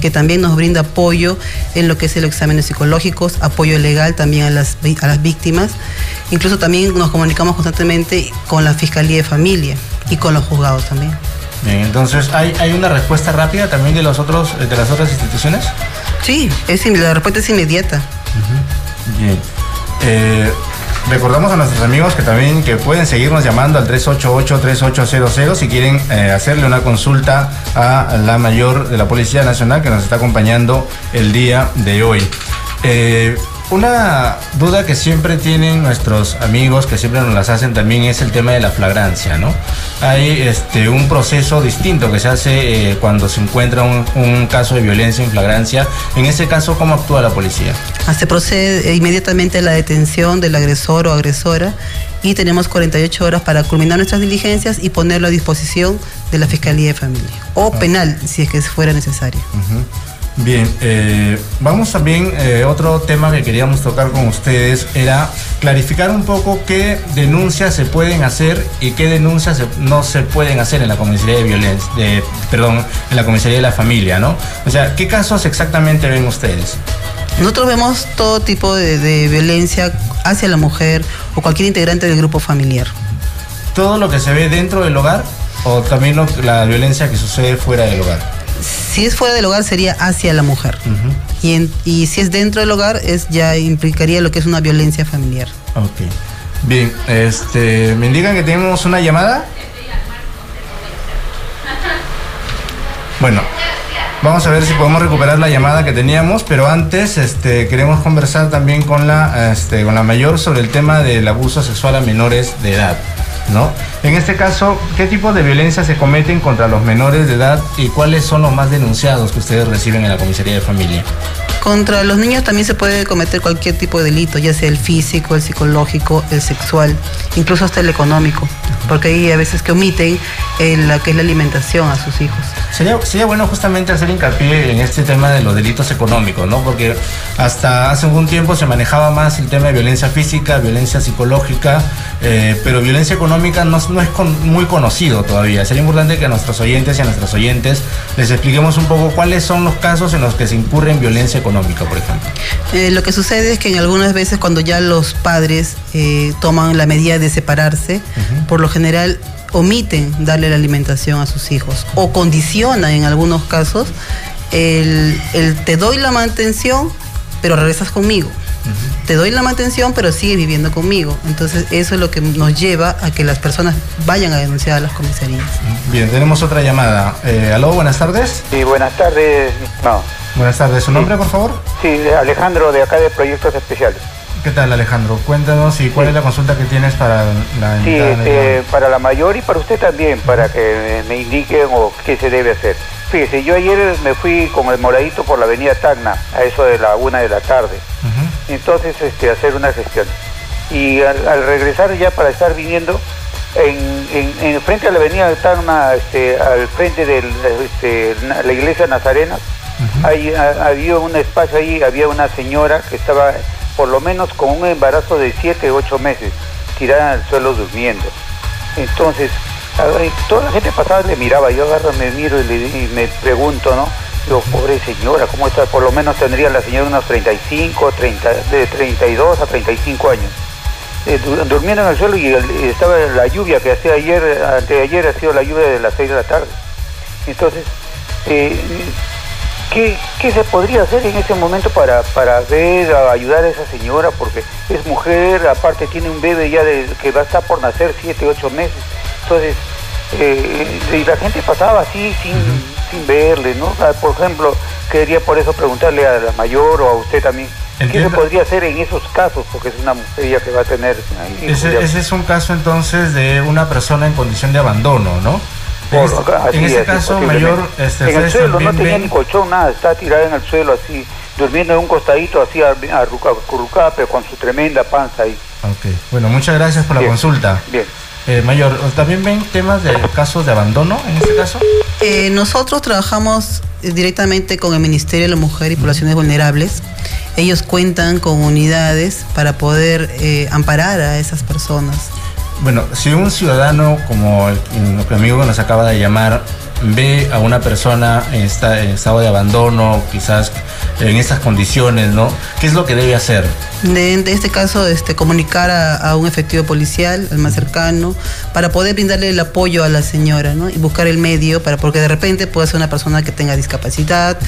que también nos brinda apoyo en lo que es el exámenes psicológicos, apoyo legal también a las, a las víctimas. Incluso también nos comunicamos constantemente con la Fiscalía de Familia y con los juzgados también. Bien, entonces, ¿hay, hay una respuesta rápida también de, los otros, de las otras instituciones? Sí, es, la respuesta es inmediata. Bien. Eh, recordamos a nuestros amigos que también que pueden seguirnos llamando al 388-3800 si quieren eh, hacerle una consulta a la mayor de la Policía Nacional que nos está acompañando el día de hoy. Eh, una duda que siempre tienen nuestros amigos, que siempre nos las hacen también, es el tema de la flagrancia, ¿no? Hay este, un proceso distinto que se hace eh, cuando se encuentra un, un caso de violencia en flagrancia. En ese caso, ¿cómo actúa la policía? Ah, Se procede inmediatamente a la detención del agresor o agresora y tenemos 48 horas para culminar nuestras diligencias y ponerlo a disposición de la Fiscalía de Familia o penal si es que fuera necesario. Ujú. Bien, eh, vamos también, eh, otro tema que queríamos tocar con ustedes era clarificar un poco qué denuncias se pueden hacer y qué denuncias se- no se pueden hacer en la comisaría de violencia, de, perdón, en la comisaría de la familia, ¿no? O sea, ¿qué casos exactamente ven ustedes? Nosotros vemos todo tipo de, de violencia hacia la mujer o cualquier integrante del grupo familiar. ¿Todo lo que se ve dentro del hogar o también lo- la violencia que sucede fuera del hogar? Si es fuera del hogar sería hacia la mujer y, en- y si es dentro del hogar es ya implicaría lo que es una violencia familiar. Ok. Bien, este, me indican que tenemos una llamada. Bueno, vamos a ver si podemos recuperar la llamada que teníamos, pero antes este, queremos conversar también con la, este, con la mayor sobre el tema del abuso sexual a menores de edad. ¿No? En este caso, ¿qué tipo de violencia se cometen contra los menores de edad y cuáles son los más denunciados que ustedes reciben en la comisaría de familia? Contra los niños también se puede cometer cualquier tipo de delito, ya sea el físico, el psicológico, el sexual, incluso hasta el económico, porque hay a veces que omiten en que es la alimentación a sus hijos. Sería, sería bueno justamente hacer hincapié en este tema de los delitos económicos, ¿no? Porque hasta hace algún tiempo se manejaba más el tema de violencia física, violencia psicológica, eh, pero violencia económica no, no es con- muy conocido todavía. Sería importante que a nuestros oyentes y a nuestros oyentes les expliquemos un poco cuáles son los casos en los que se incurre en violencia económica, por ejemplo. Eh, lo que sucede es que en algunas veces cuando ya los padres eh, toman la medida de separarse, por lo general omiten darle la alimentación a sus hijos o condicionan en algunos casos el, el te doy la mantención, pero regresas conmigo. Te doy la mantención, pero sigues viviendo conmigo. Entonces, eso es lo que nos lleva a que las personas vayan a denunciar a las comisarías. Bien, tenemos otra llamada. Eh, Aló, buenas tardes. Sí, buenas tardes. No. Buenas tardes. ¿Su nombre, por favor? Sí, Alejandro de acá de Proyectos Especiales. ¿Qué tal, Alejandro? Cuéntanos y cuál es la consulta que tienes para la Sí, este, hoy. para la mayor y para usted también, para que me indiquen o qué se debe hacer. Fíjese, yo ayer me fui con el moradito por la avenida Tacna, a eso de la una de la tarde. Entonces, este, hacer una gestión. Y al, al regresar ya para estar viniendo, en, en, en frente a la avenida Tacna, este, al frente de este, la iglesia Nazarena, hay, ha- había un espacio ahí, había una señora que estaba por lo menos con un embarazo de 7, 8 meses, tirada al suelo durmiendo. Entonces, toda la gente pasaba le miraba, yo agarro, me miro y, le- me pregunto, ¿no? Digo, pobre señora, ¿cómo está? Por lo menos tendría la señora unos 35, 30, de 32 a 35 años. Eh, du- durmiendo en el suelo y el- estaba la lluvia que hacía ayer, anteayer ha sido la lluvia de las 6 de la tarde. Entonces, eh, ¿qué, qué se podría hacer en ese momento para, para ver, a ayudar a esa señora? Porque es mujer, aparte tiene un bebé ya de, que va a estar por nacer 7, 8 meses. Entonces, eh, y la gente pasaba así sin, sin verle, ¿no? Ah, Por ejemplo, quería por eso preguntarle a la mayor o a usted también, ¿qué se podría hacer en esos casos? Porque es una mujer ya que va a tener... Ese, ese es un caso entonces de una persona en condición de abandono, ¿no? En Por este, acá, así en este es, caso, mayor, este, en el suelo, no tenía ven- ni colchón, nada, está tirada en el suelo así, durmiendo en un costadito así arruca- acurrucada, pero con su tremenda panza ahí. Ok, bueno, muchas gracias por la Bien. consulta. Bien. Eh, mayor, ¿también ven temas de casos de abandono en este caso? Eh, nosotros trabajamos directamente con el Ministerio de la Mujer y Poblaciones Vulnerables. Ellos cuentan con unidades para poder eh, amparar a esas personas. Bueno, si un ciudadano como el, amigo que nos acaba de llamar ve a una persona en, esta- en estado de abandono, quizás en estas condiciones, ¿no? ¿Qué es lo que debe hacer? De, de este caso, este, comunicar a, a un efectivo policial, al más cercano, para poder brindarle el apoyo a la señora, ¿no? Y buscar el medio, para, porque de repente puede ser una persona que tenga discapacidad,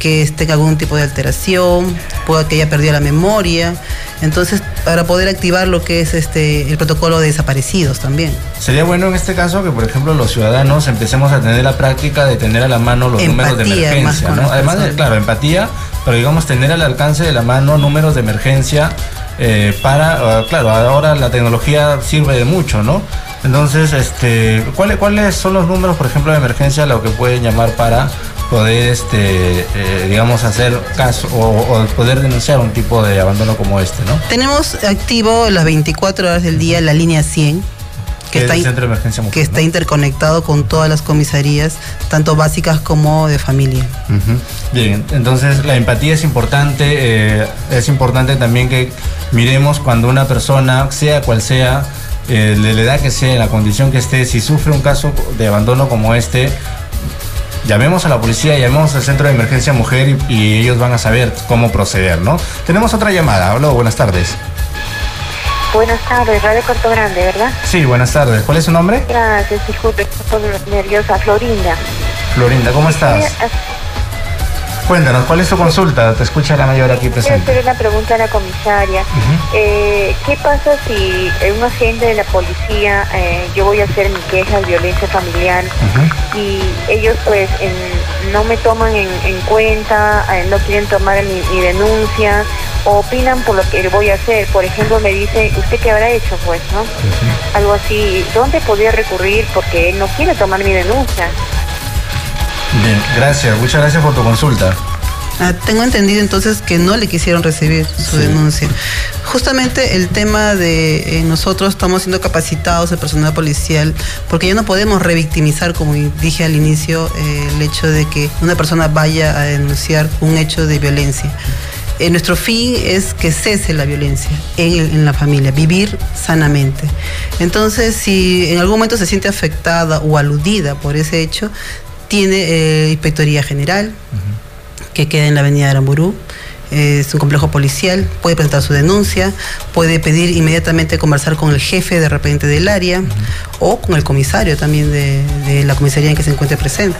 que tenga algún tipo de alteración, pueda que haya perdido la memoria. Entonces, para poder activar lo que es este el protocolo de desaparecidos también. Sería bueno en este caso que, por ejemplo, los ciudadanos empecemos a tener la práctica de tener a la mano los números de emergencia, con ¿no? Además de, claro, empatía, pero digamos tener al alcance de la mano números de emergencia eh, para, eh, claro, ahora la tecnología sirve de mucho, ¿no? Entonces, este, ¿cuáles, ¿cuáles son los números, por ejemplo, de emergencia a lo que pueden llamar para poder, este, eh, digamos, hacer caso o, o poder denunciar un tipo de abandono como este, ¿no? Tenemos activo las 24 horas del día la línea 100, Que que es está, el in- centro de emergencia mujer, que está interconectado con todas las comisarías, tanto básicas como de familia. Bien, entonces la empatía es importante, eh, es importante también que miremos cuando una persona, sea cual sea, eh, de la edad que sea, la condición que esté, si sufre un caso de abandono como este, llamemos a la policía, llamemos al centro de emergencia mujer y, y ellos van a saber cómo proceder, ¿no? Tenemos otra llamada, hola, buenas tardes. Buenas tardes, Radio Corto Grande, ¿verdad? Sí, buenas tardes, ¿cuál es su nombre? Gracias, disculpe, estoy nerviosa. Florinda. Florinda, ¿cómo estás? Cuéntanos, ¿cuál es tu consulta? Te escucha la mayor aquí Quiero presente. hacer una pregunta a la comisaria. Eh, ¿Qué pasa si un agente de la policía, eh, yo voy a hacer mi queja de violencia familiar y ellos pues en- no me toman en, en cuenta, eh, no quieren tomar mi, mi denuncia o opinan por lo que voy a hacer? Por ejemplo, me dice, ¿usted qué habrá hecho pues, no? Algo así, ¿dónde podría recurrir? Porque él no quiere tomar mi denuncia. Bien, gracias, muchas gracias por tu consulta. Ah, tengo entendido entonces que no le quisieron recibir su denuncia. Justamente el tema de eh, nosotros estamos siendo capacitados, el personal policial, porque ya no podemos revictimizar, como dije al inicio, eh, el hecho de que una persona vaya a denunciar un hecho de violencia. Eh, nuestro fin es que cese la violencia en, en la familia, vivir sanamente. Entonces, si en algún momento se siente afectada o aludida por ese hecho, tiene eh, Inspectoría General, que queda en la avenida Aramburú. Eh, Es un complejo policial, puede presentar su denuncia, puede pedir inmediatamente conversar con el jefe de repente del área o con el comisario también de, de la comisaría en que se encuentre presente.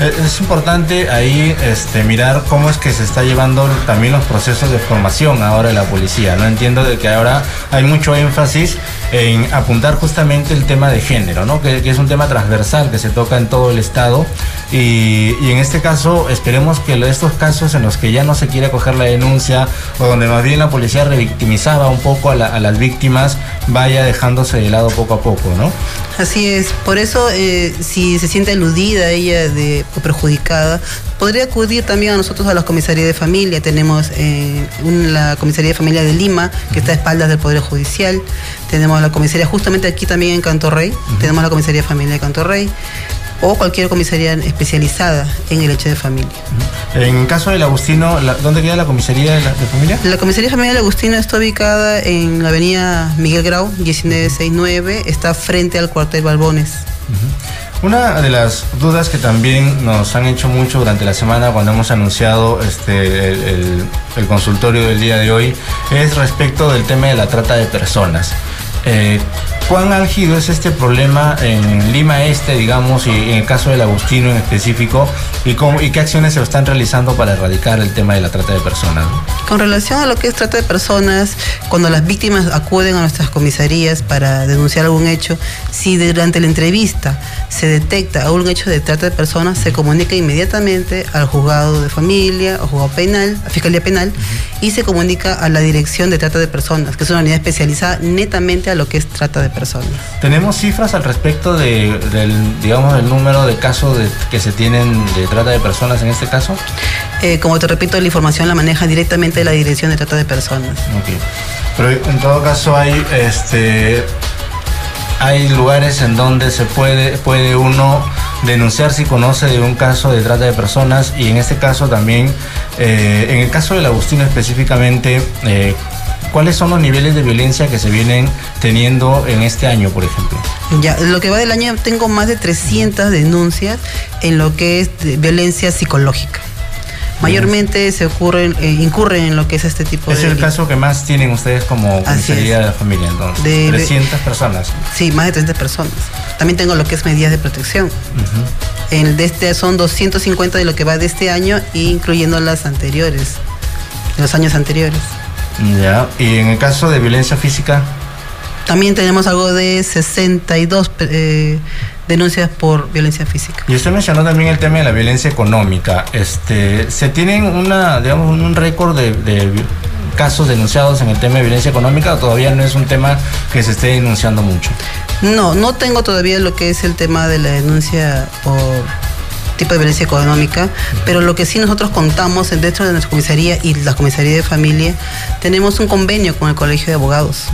Eh, Es importante ahí este, mirar cómo es que se está llevando también los procesos de formación ahora de la policía. No entiendo de que ahora hay mucho énfasis en apuntar justamente el tema de género, ¿no? que, es un tema transversal que se toca en todo el estado y, en este caso esperemos que estos casos en los que ya no se quiere coger la denuncia o donde más bien la policía revictimizaba un poco a, la- a las víctimas vaya dejándose de lado poco a poco, ¿no? Así es, por eso eh, si se siente aludida ella o perjudicada, podría acudir también a nosotros a la comisaría de familia. Tenemos eh, la comisaría de familia de Lima, que está a espaldas del Poder Judicial. Tenemos la comisaría justamente aquí también en Canto Rey. Tenemos la comisaría familia de Canto Rey. O cualquier comisaría especializada en el hecho de familia. En caso del Agustino, la- ¿dónde queda la comisaría de, la, de familia? La comisaría de familia del Agustino está ubicada en la avenida Miguel Grau, 1969. Está frente al cuartel Balbones. Una de las dudas que también nos han hecho mucho durante la semana cuando hemos anunciado este, el, el- el consultorio del día de hoy es respecto del tema de la trata de personas. Eh, ¿Cuán álgido es este problema en Lima Este, digamos, y en el caso del Agustino en específico? ¿Y, cómo- y qué acciones se están realizando para erradicar el tema de la trata de personas? Con relación a lo que es trata de personas, cuando las víctimas acuden a nuestras comisarías para denunciar algún hecho, si durante la entrevista se detecta algún hecho de trata de personas, se comunica inmediatamente al juzgado de familia o juzgado penal, a fiscalía penal, y se comunica a la dirección de trata de personas, que es una unidad especializada netamente a lo que es trata de personas. ¿Tenemos cifras al respecto de, del, digamos, del número de casos de- que se tienen de trata de personas en este caso? Eh, como te repito, la información la maneja directamente la dirección de trata de personas. Ok. Pero en todo caso hay este hay lugares en donde se puede puede uno denunciar si conoce de un caso de trata de personas y en este caso también eh, en el caso del Agustino específicamente eh, ¿Cuáles son los niveles de violencia que se vienen teniendo en este año, por ejemplo? Ya, lo que va del año tengo más de 300 denuncias en lo que es violencia psicológica. Mayormente se ocurren, eh, incurren en lo que es este tipo Es de el delitos. caso que más tienen ustedes como comisaría de la familia, entonces. De- de- 300 personas. Sí, más de 300 personas. También tengo lo que es medidas de protección. Ujú. En de este son 250 de lo que va de este año, incluyendo las anteriores, de los años anteriores. Ya. Y en el caso de violencia física, También tenemos algo de 62 eh, denuncias por violencia física. Y usted mencionó también el tema de la violencia económica. Este, ¿Se tienen una, digamos, un récord de, de casos denunciados en el tema de violencia económica o todavía no es un tema que se esté denunciando mucho? No, no tengo todavía lo que es el tema de la denuncia por tipo de violencia económica, pero lo que sí nosotros contamos en- dentro de nuestra comisaría y la comisaría de familia, tenemos un convenio con el Colegio de Abogados.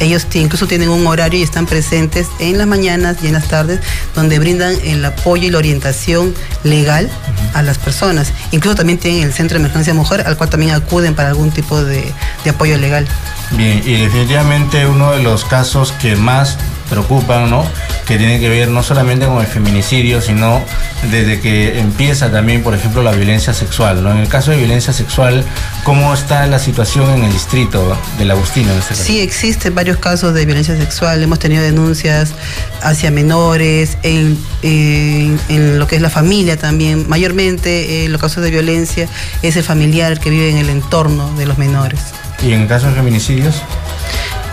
Ellos incluso tienen un horario y están presentes en las mañanas y en las tardes, donde brindan el apoyo y la orientación legal a las personas. Incluso también tienen el Centro de Emergencia Mujer, al cual también acuden para algún tipo de apoyo legal. Bien, y definitivamente uno de los casos que más preocupan, ¿no? Que tiene que ver no solamente con el feminicidio, sino desde que empieza también, por ejemplo, la violencia sexual, ¿no? En el caso de violencia sexual, ¿cómo está la situación en el distrito del Agustino en este caso? Sí, existen varios casos de violencia sexual. Hemos tenido denuncias hacia menores, en, en- en lo que es la familia también. Mayormente, eh, los casos de violencia es el familiar que vive en el entorno de los menores. Y en el caso de feminicidios,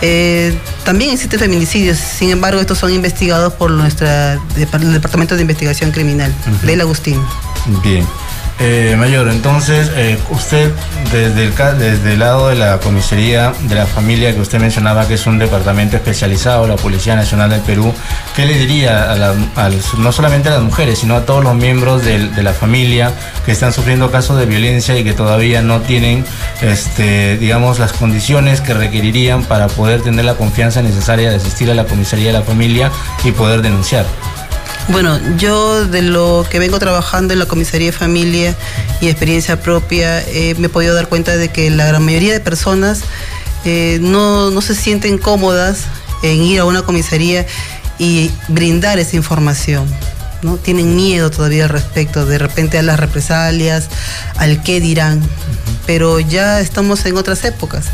Eh, también existen feminicidios, sin embargo, estos son investigados por nuestra el Departamento de Investigación Criminal del Agustín. Bien. Eh, mayor, entonces, eh, usted desde el, desde el lado de la comisaría de la familia que usted mencionaba que es un departamento especializado, la Policía Nacional del Perú, ¿qué le diría a no solamente a las mujeres, sino a todos los miembros del- de, la familia que están sufriendo casos de violencia y que todavía no tienen, este, digamos, las condiciones que requerirían para poder tener la confianza necesaria de asistir a la comisaría de la familia y poder denunciar? Bueno, yo de lo que vengo trabajando en la comisaría de familia y experiencia propia, eh, me he podido dar cuenta de que la gran mayoría de personas eh, no, no se sienten cómodas en ir a una comisaría y brindar esa información. ¿no? Tienen miedo todavía al respecto, de repente a las represalias, al qué dirán. Pero ya estamos en otras épocas.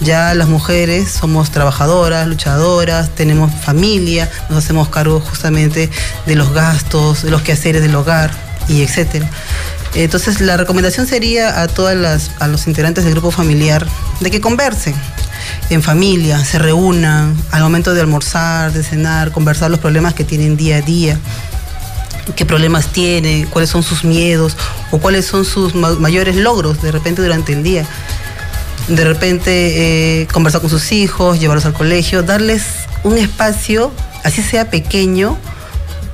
Ya las mujeres somos trabajadoras, luchadoras, tenemos familia, nos hacemos cargo justamente de los gastos, de los quehaceres del hogar y etcétera. Entonces la recomendación sería a todas las, a los integrantes del grupo familiar de que conversen en familia, se reúnan al momento de almorzar, de cenar, conversar los problemas que tienen día a día qué problemas tiene, cuáles son sus miedos o cuáles son sus ma- mayores logros de repente durante el día. De repente eh, conversar con sus hijos, llevarlos al colegio, darles un espacio, así sea pequeño,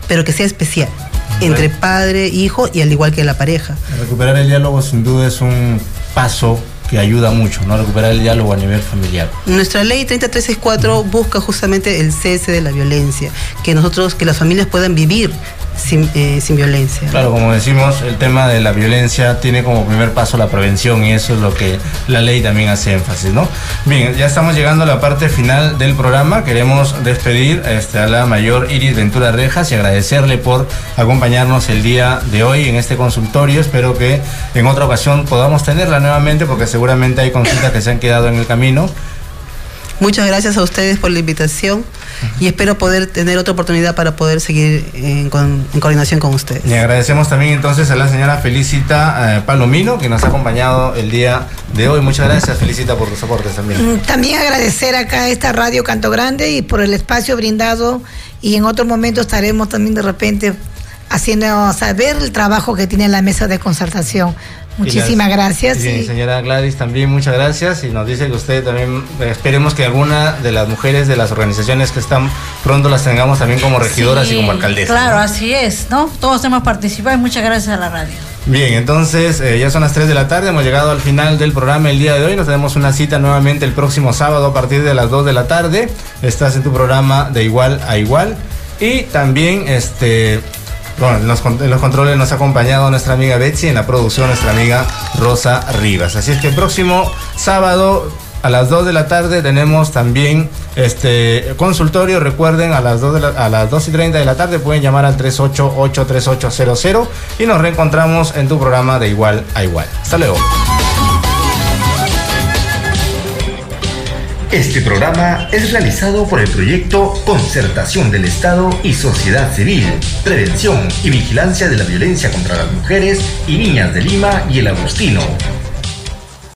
pero que sea especial, entre padre, hijo y al igual que la pareja. Recuperar el diálogo sin duda es un paso que ayuda mucho, ¿no? Recuperar el diálogo a nivel familiar. Nuestra ley 3364 busca justamente el cese de la violencia, que nosotros, que las familias puedan vivir sin, eh, sin violencia. Claro, como decimos, el tema de la violencia tiene como primer paso la prevención y eso es lo que la ley también hace énfasis, ¿no? Bien, ya estamos llegando a la parte final del programa. Queremos despedir este, a la mayor Iris Ventura Rejas y agradecerle por acompañarnos el día de hoy en este consultorio. Espero que en otra ocasión podamos tenerla nuevamente porque seguramente hay consultas que se han quedado en el camino. Muchas gracias a ustedes por la invitación y espero poder tener otra oportunidad para poder seguir en, con- en coordinación con ustedes. Le agradecemos también entonces a la señora Felicita eh, Palomino que nos ha acompañado el día de hoy. Muchas gracias Felicita por tus aportes también. Mm, También agradecer acá a esta radio Canto Grande y por el espacio brindado y en otro momento estaremos también de repente haciendo saber el trabajo que tiene la mesa de concertación. Muchísimas gracias. Y, y- señora Gladys también muchas gracias y nos dice que usted también eh, esperemos que alguna de las mujeres de las organizaciones que están pronto las tengamos también como regidoras Sí, y como alcaldesas. Claro, ¿no? así es, ¿no? Todos hemos participado y muchas gracias a la radio. Bien, entonces eh, ya son las 3 de la tarde, hemos llegado al final del programa el día de hoy, nos tenemos una cita nuevamente el próximo sábado a partir de las 2 de la tarde, estás en tu programa de igual a igual y también este... Bueno, en los, los controles nos ha acompañado nuestra amiga Betsy, en la producción nuestra amiga Rosa Rivas. Así es que el próximo sábado a las 2 de la tarde tenemos también este consultorio. Recuerden, a las 2, de la- a las 2 y 30 de la tarde pueden llamar al 388-3800 y nos reencontramos en tu programa de igual a igual. Hasta luego. Este programa es realizado por el proyecto Concertación del Estado y Sociedad Civil, Prevención y Vigilancia de la Violencia contra las Mujeres y Niñas de Lima y el Agustino,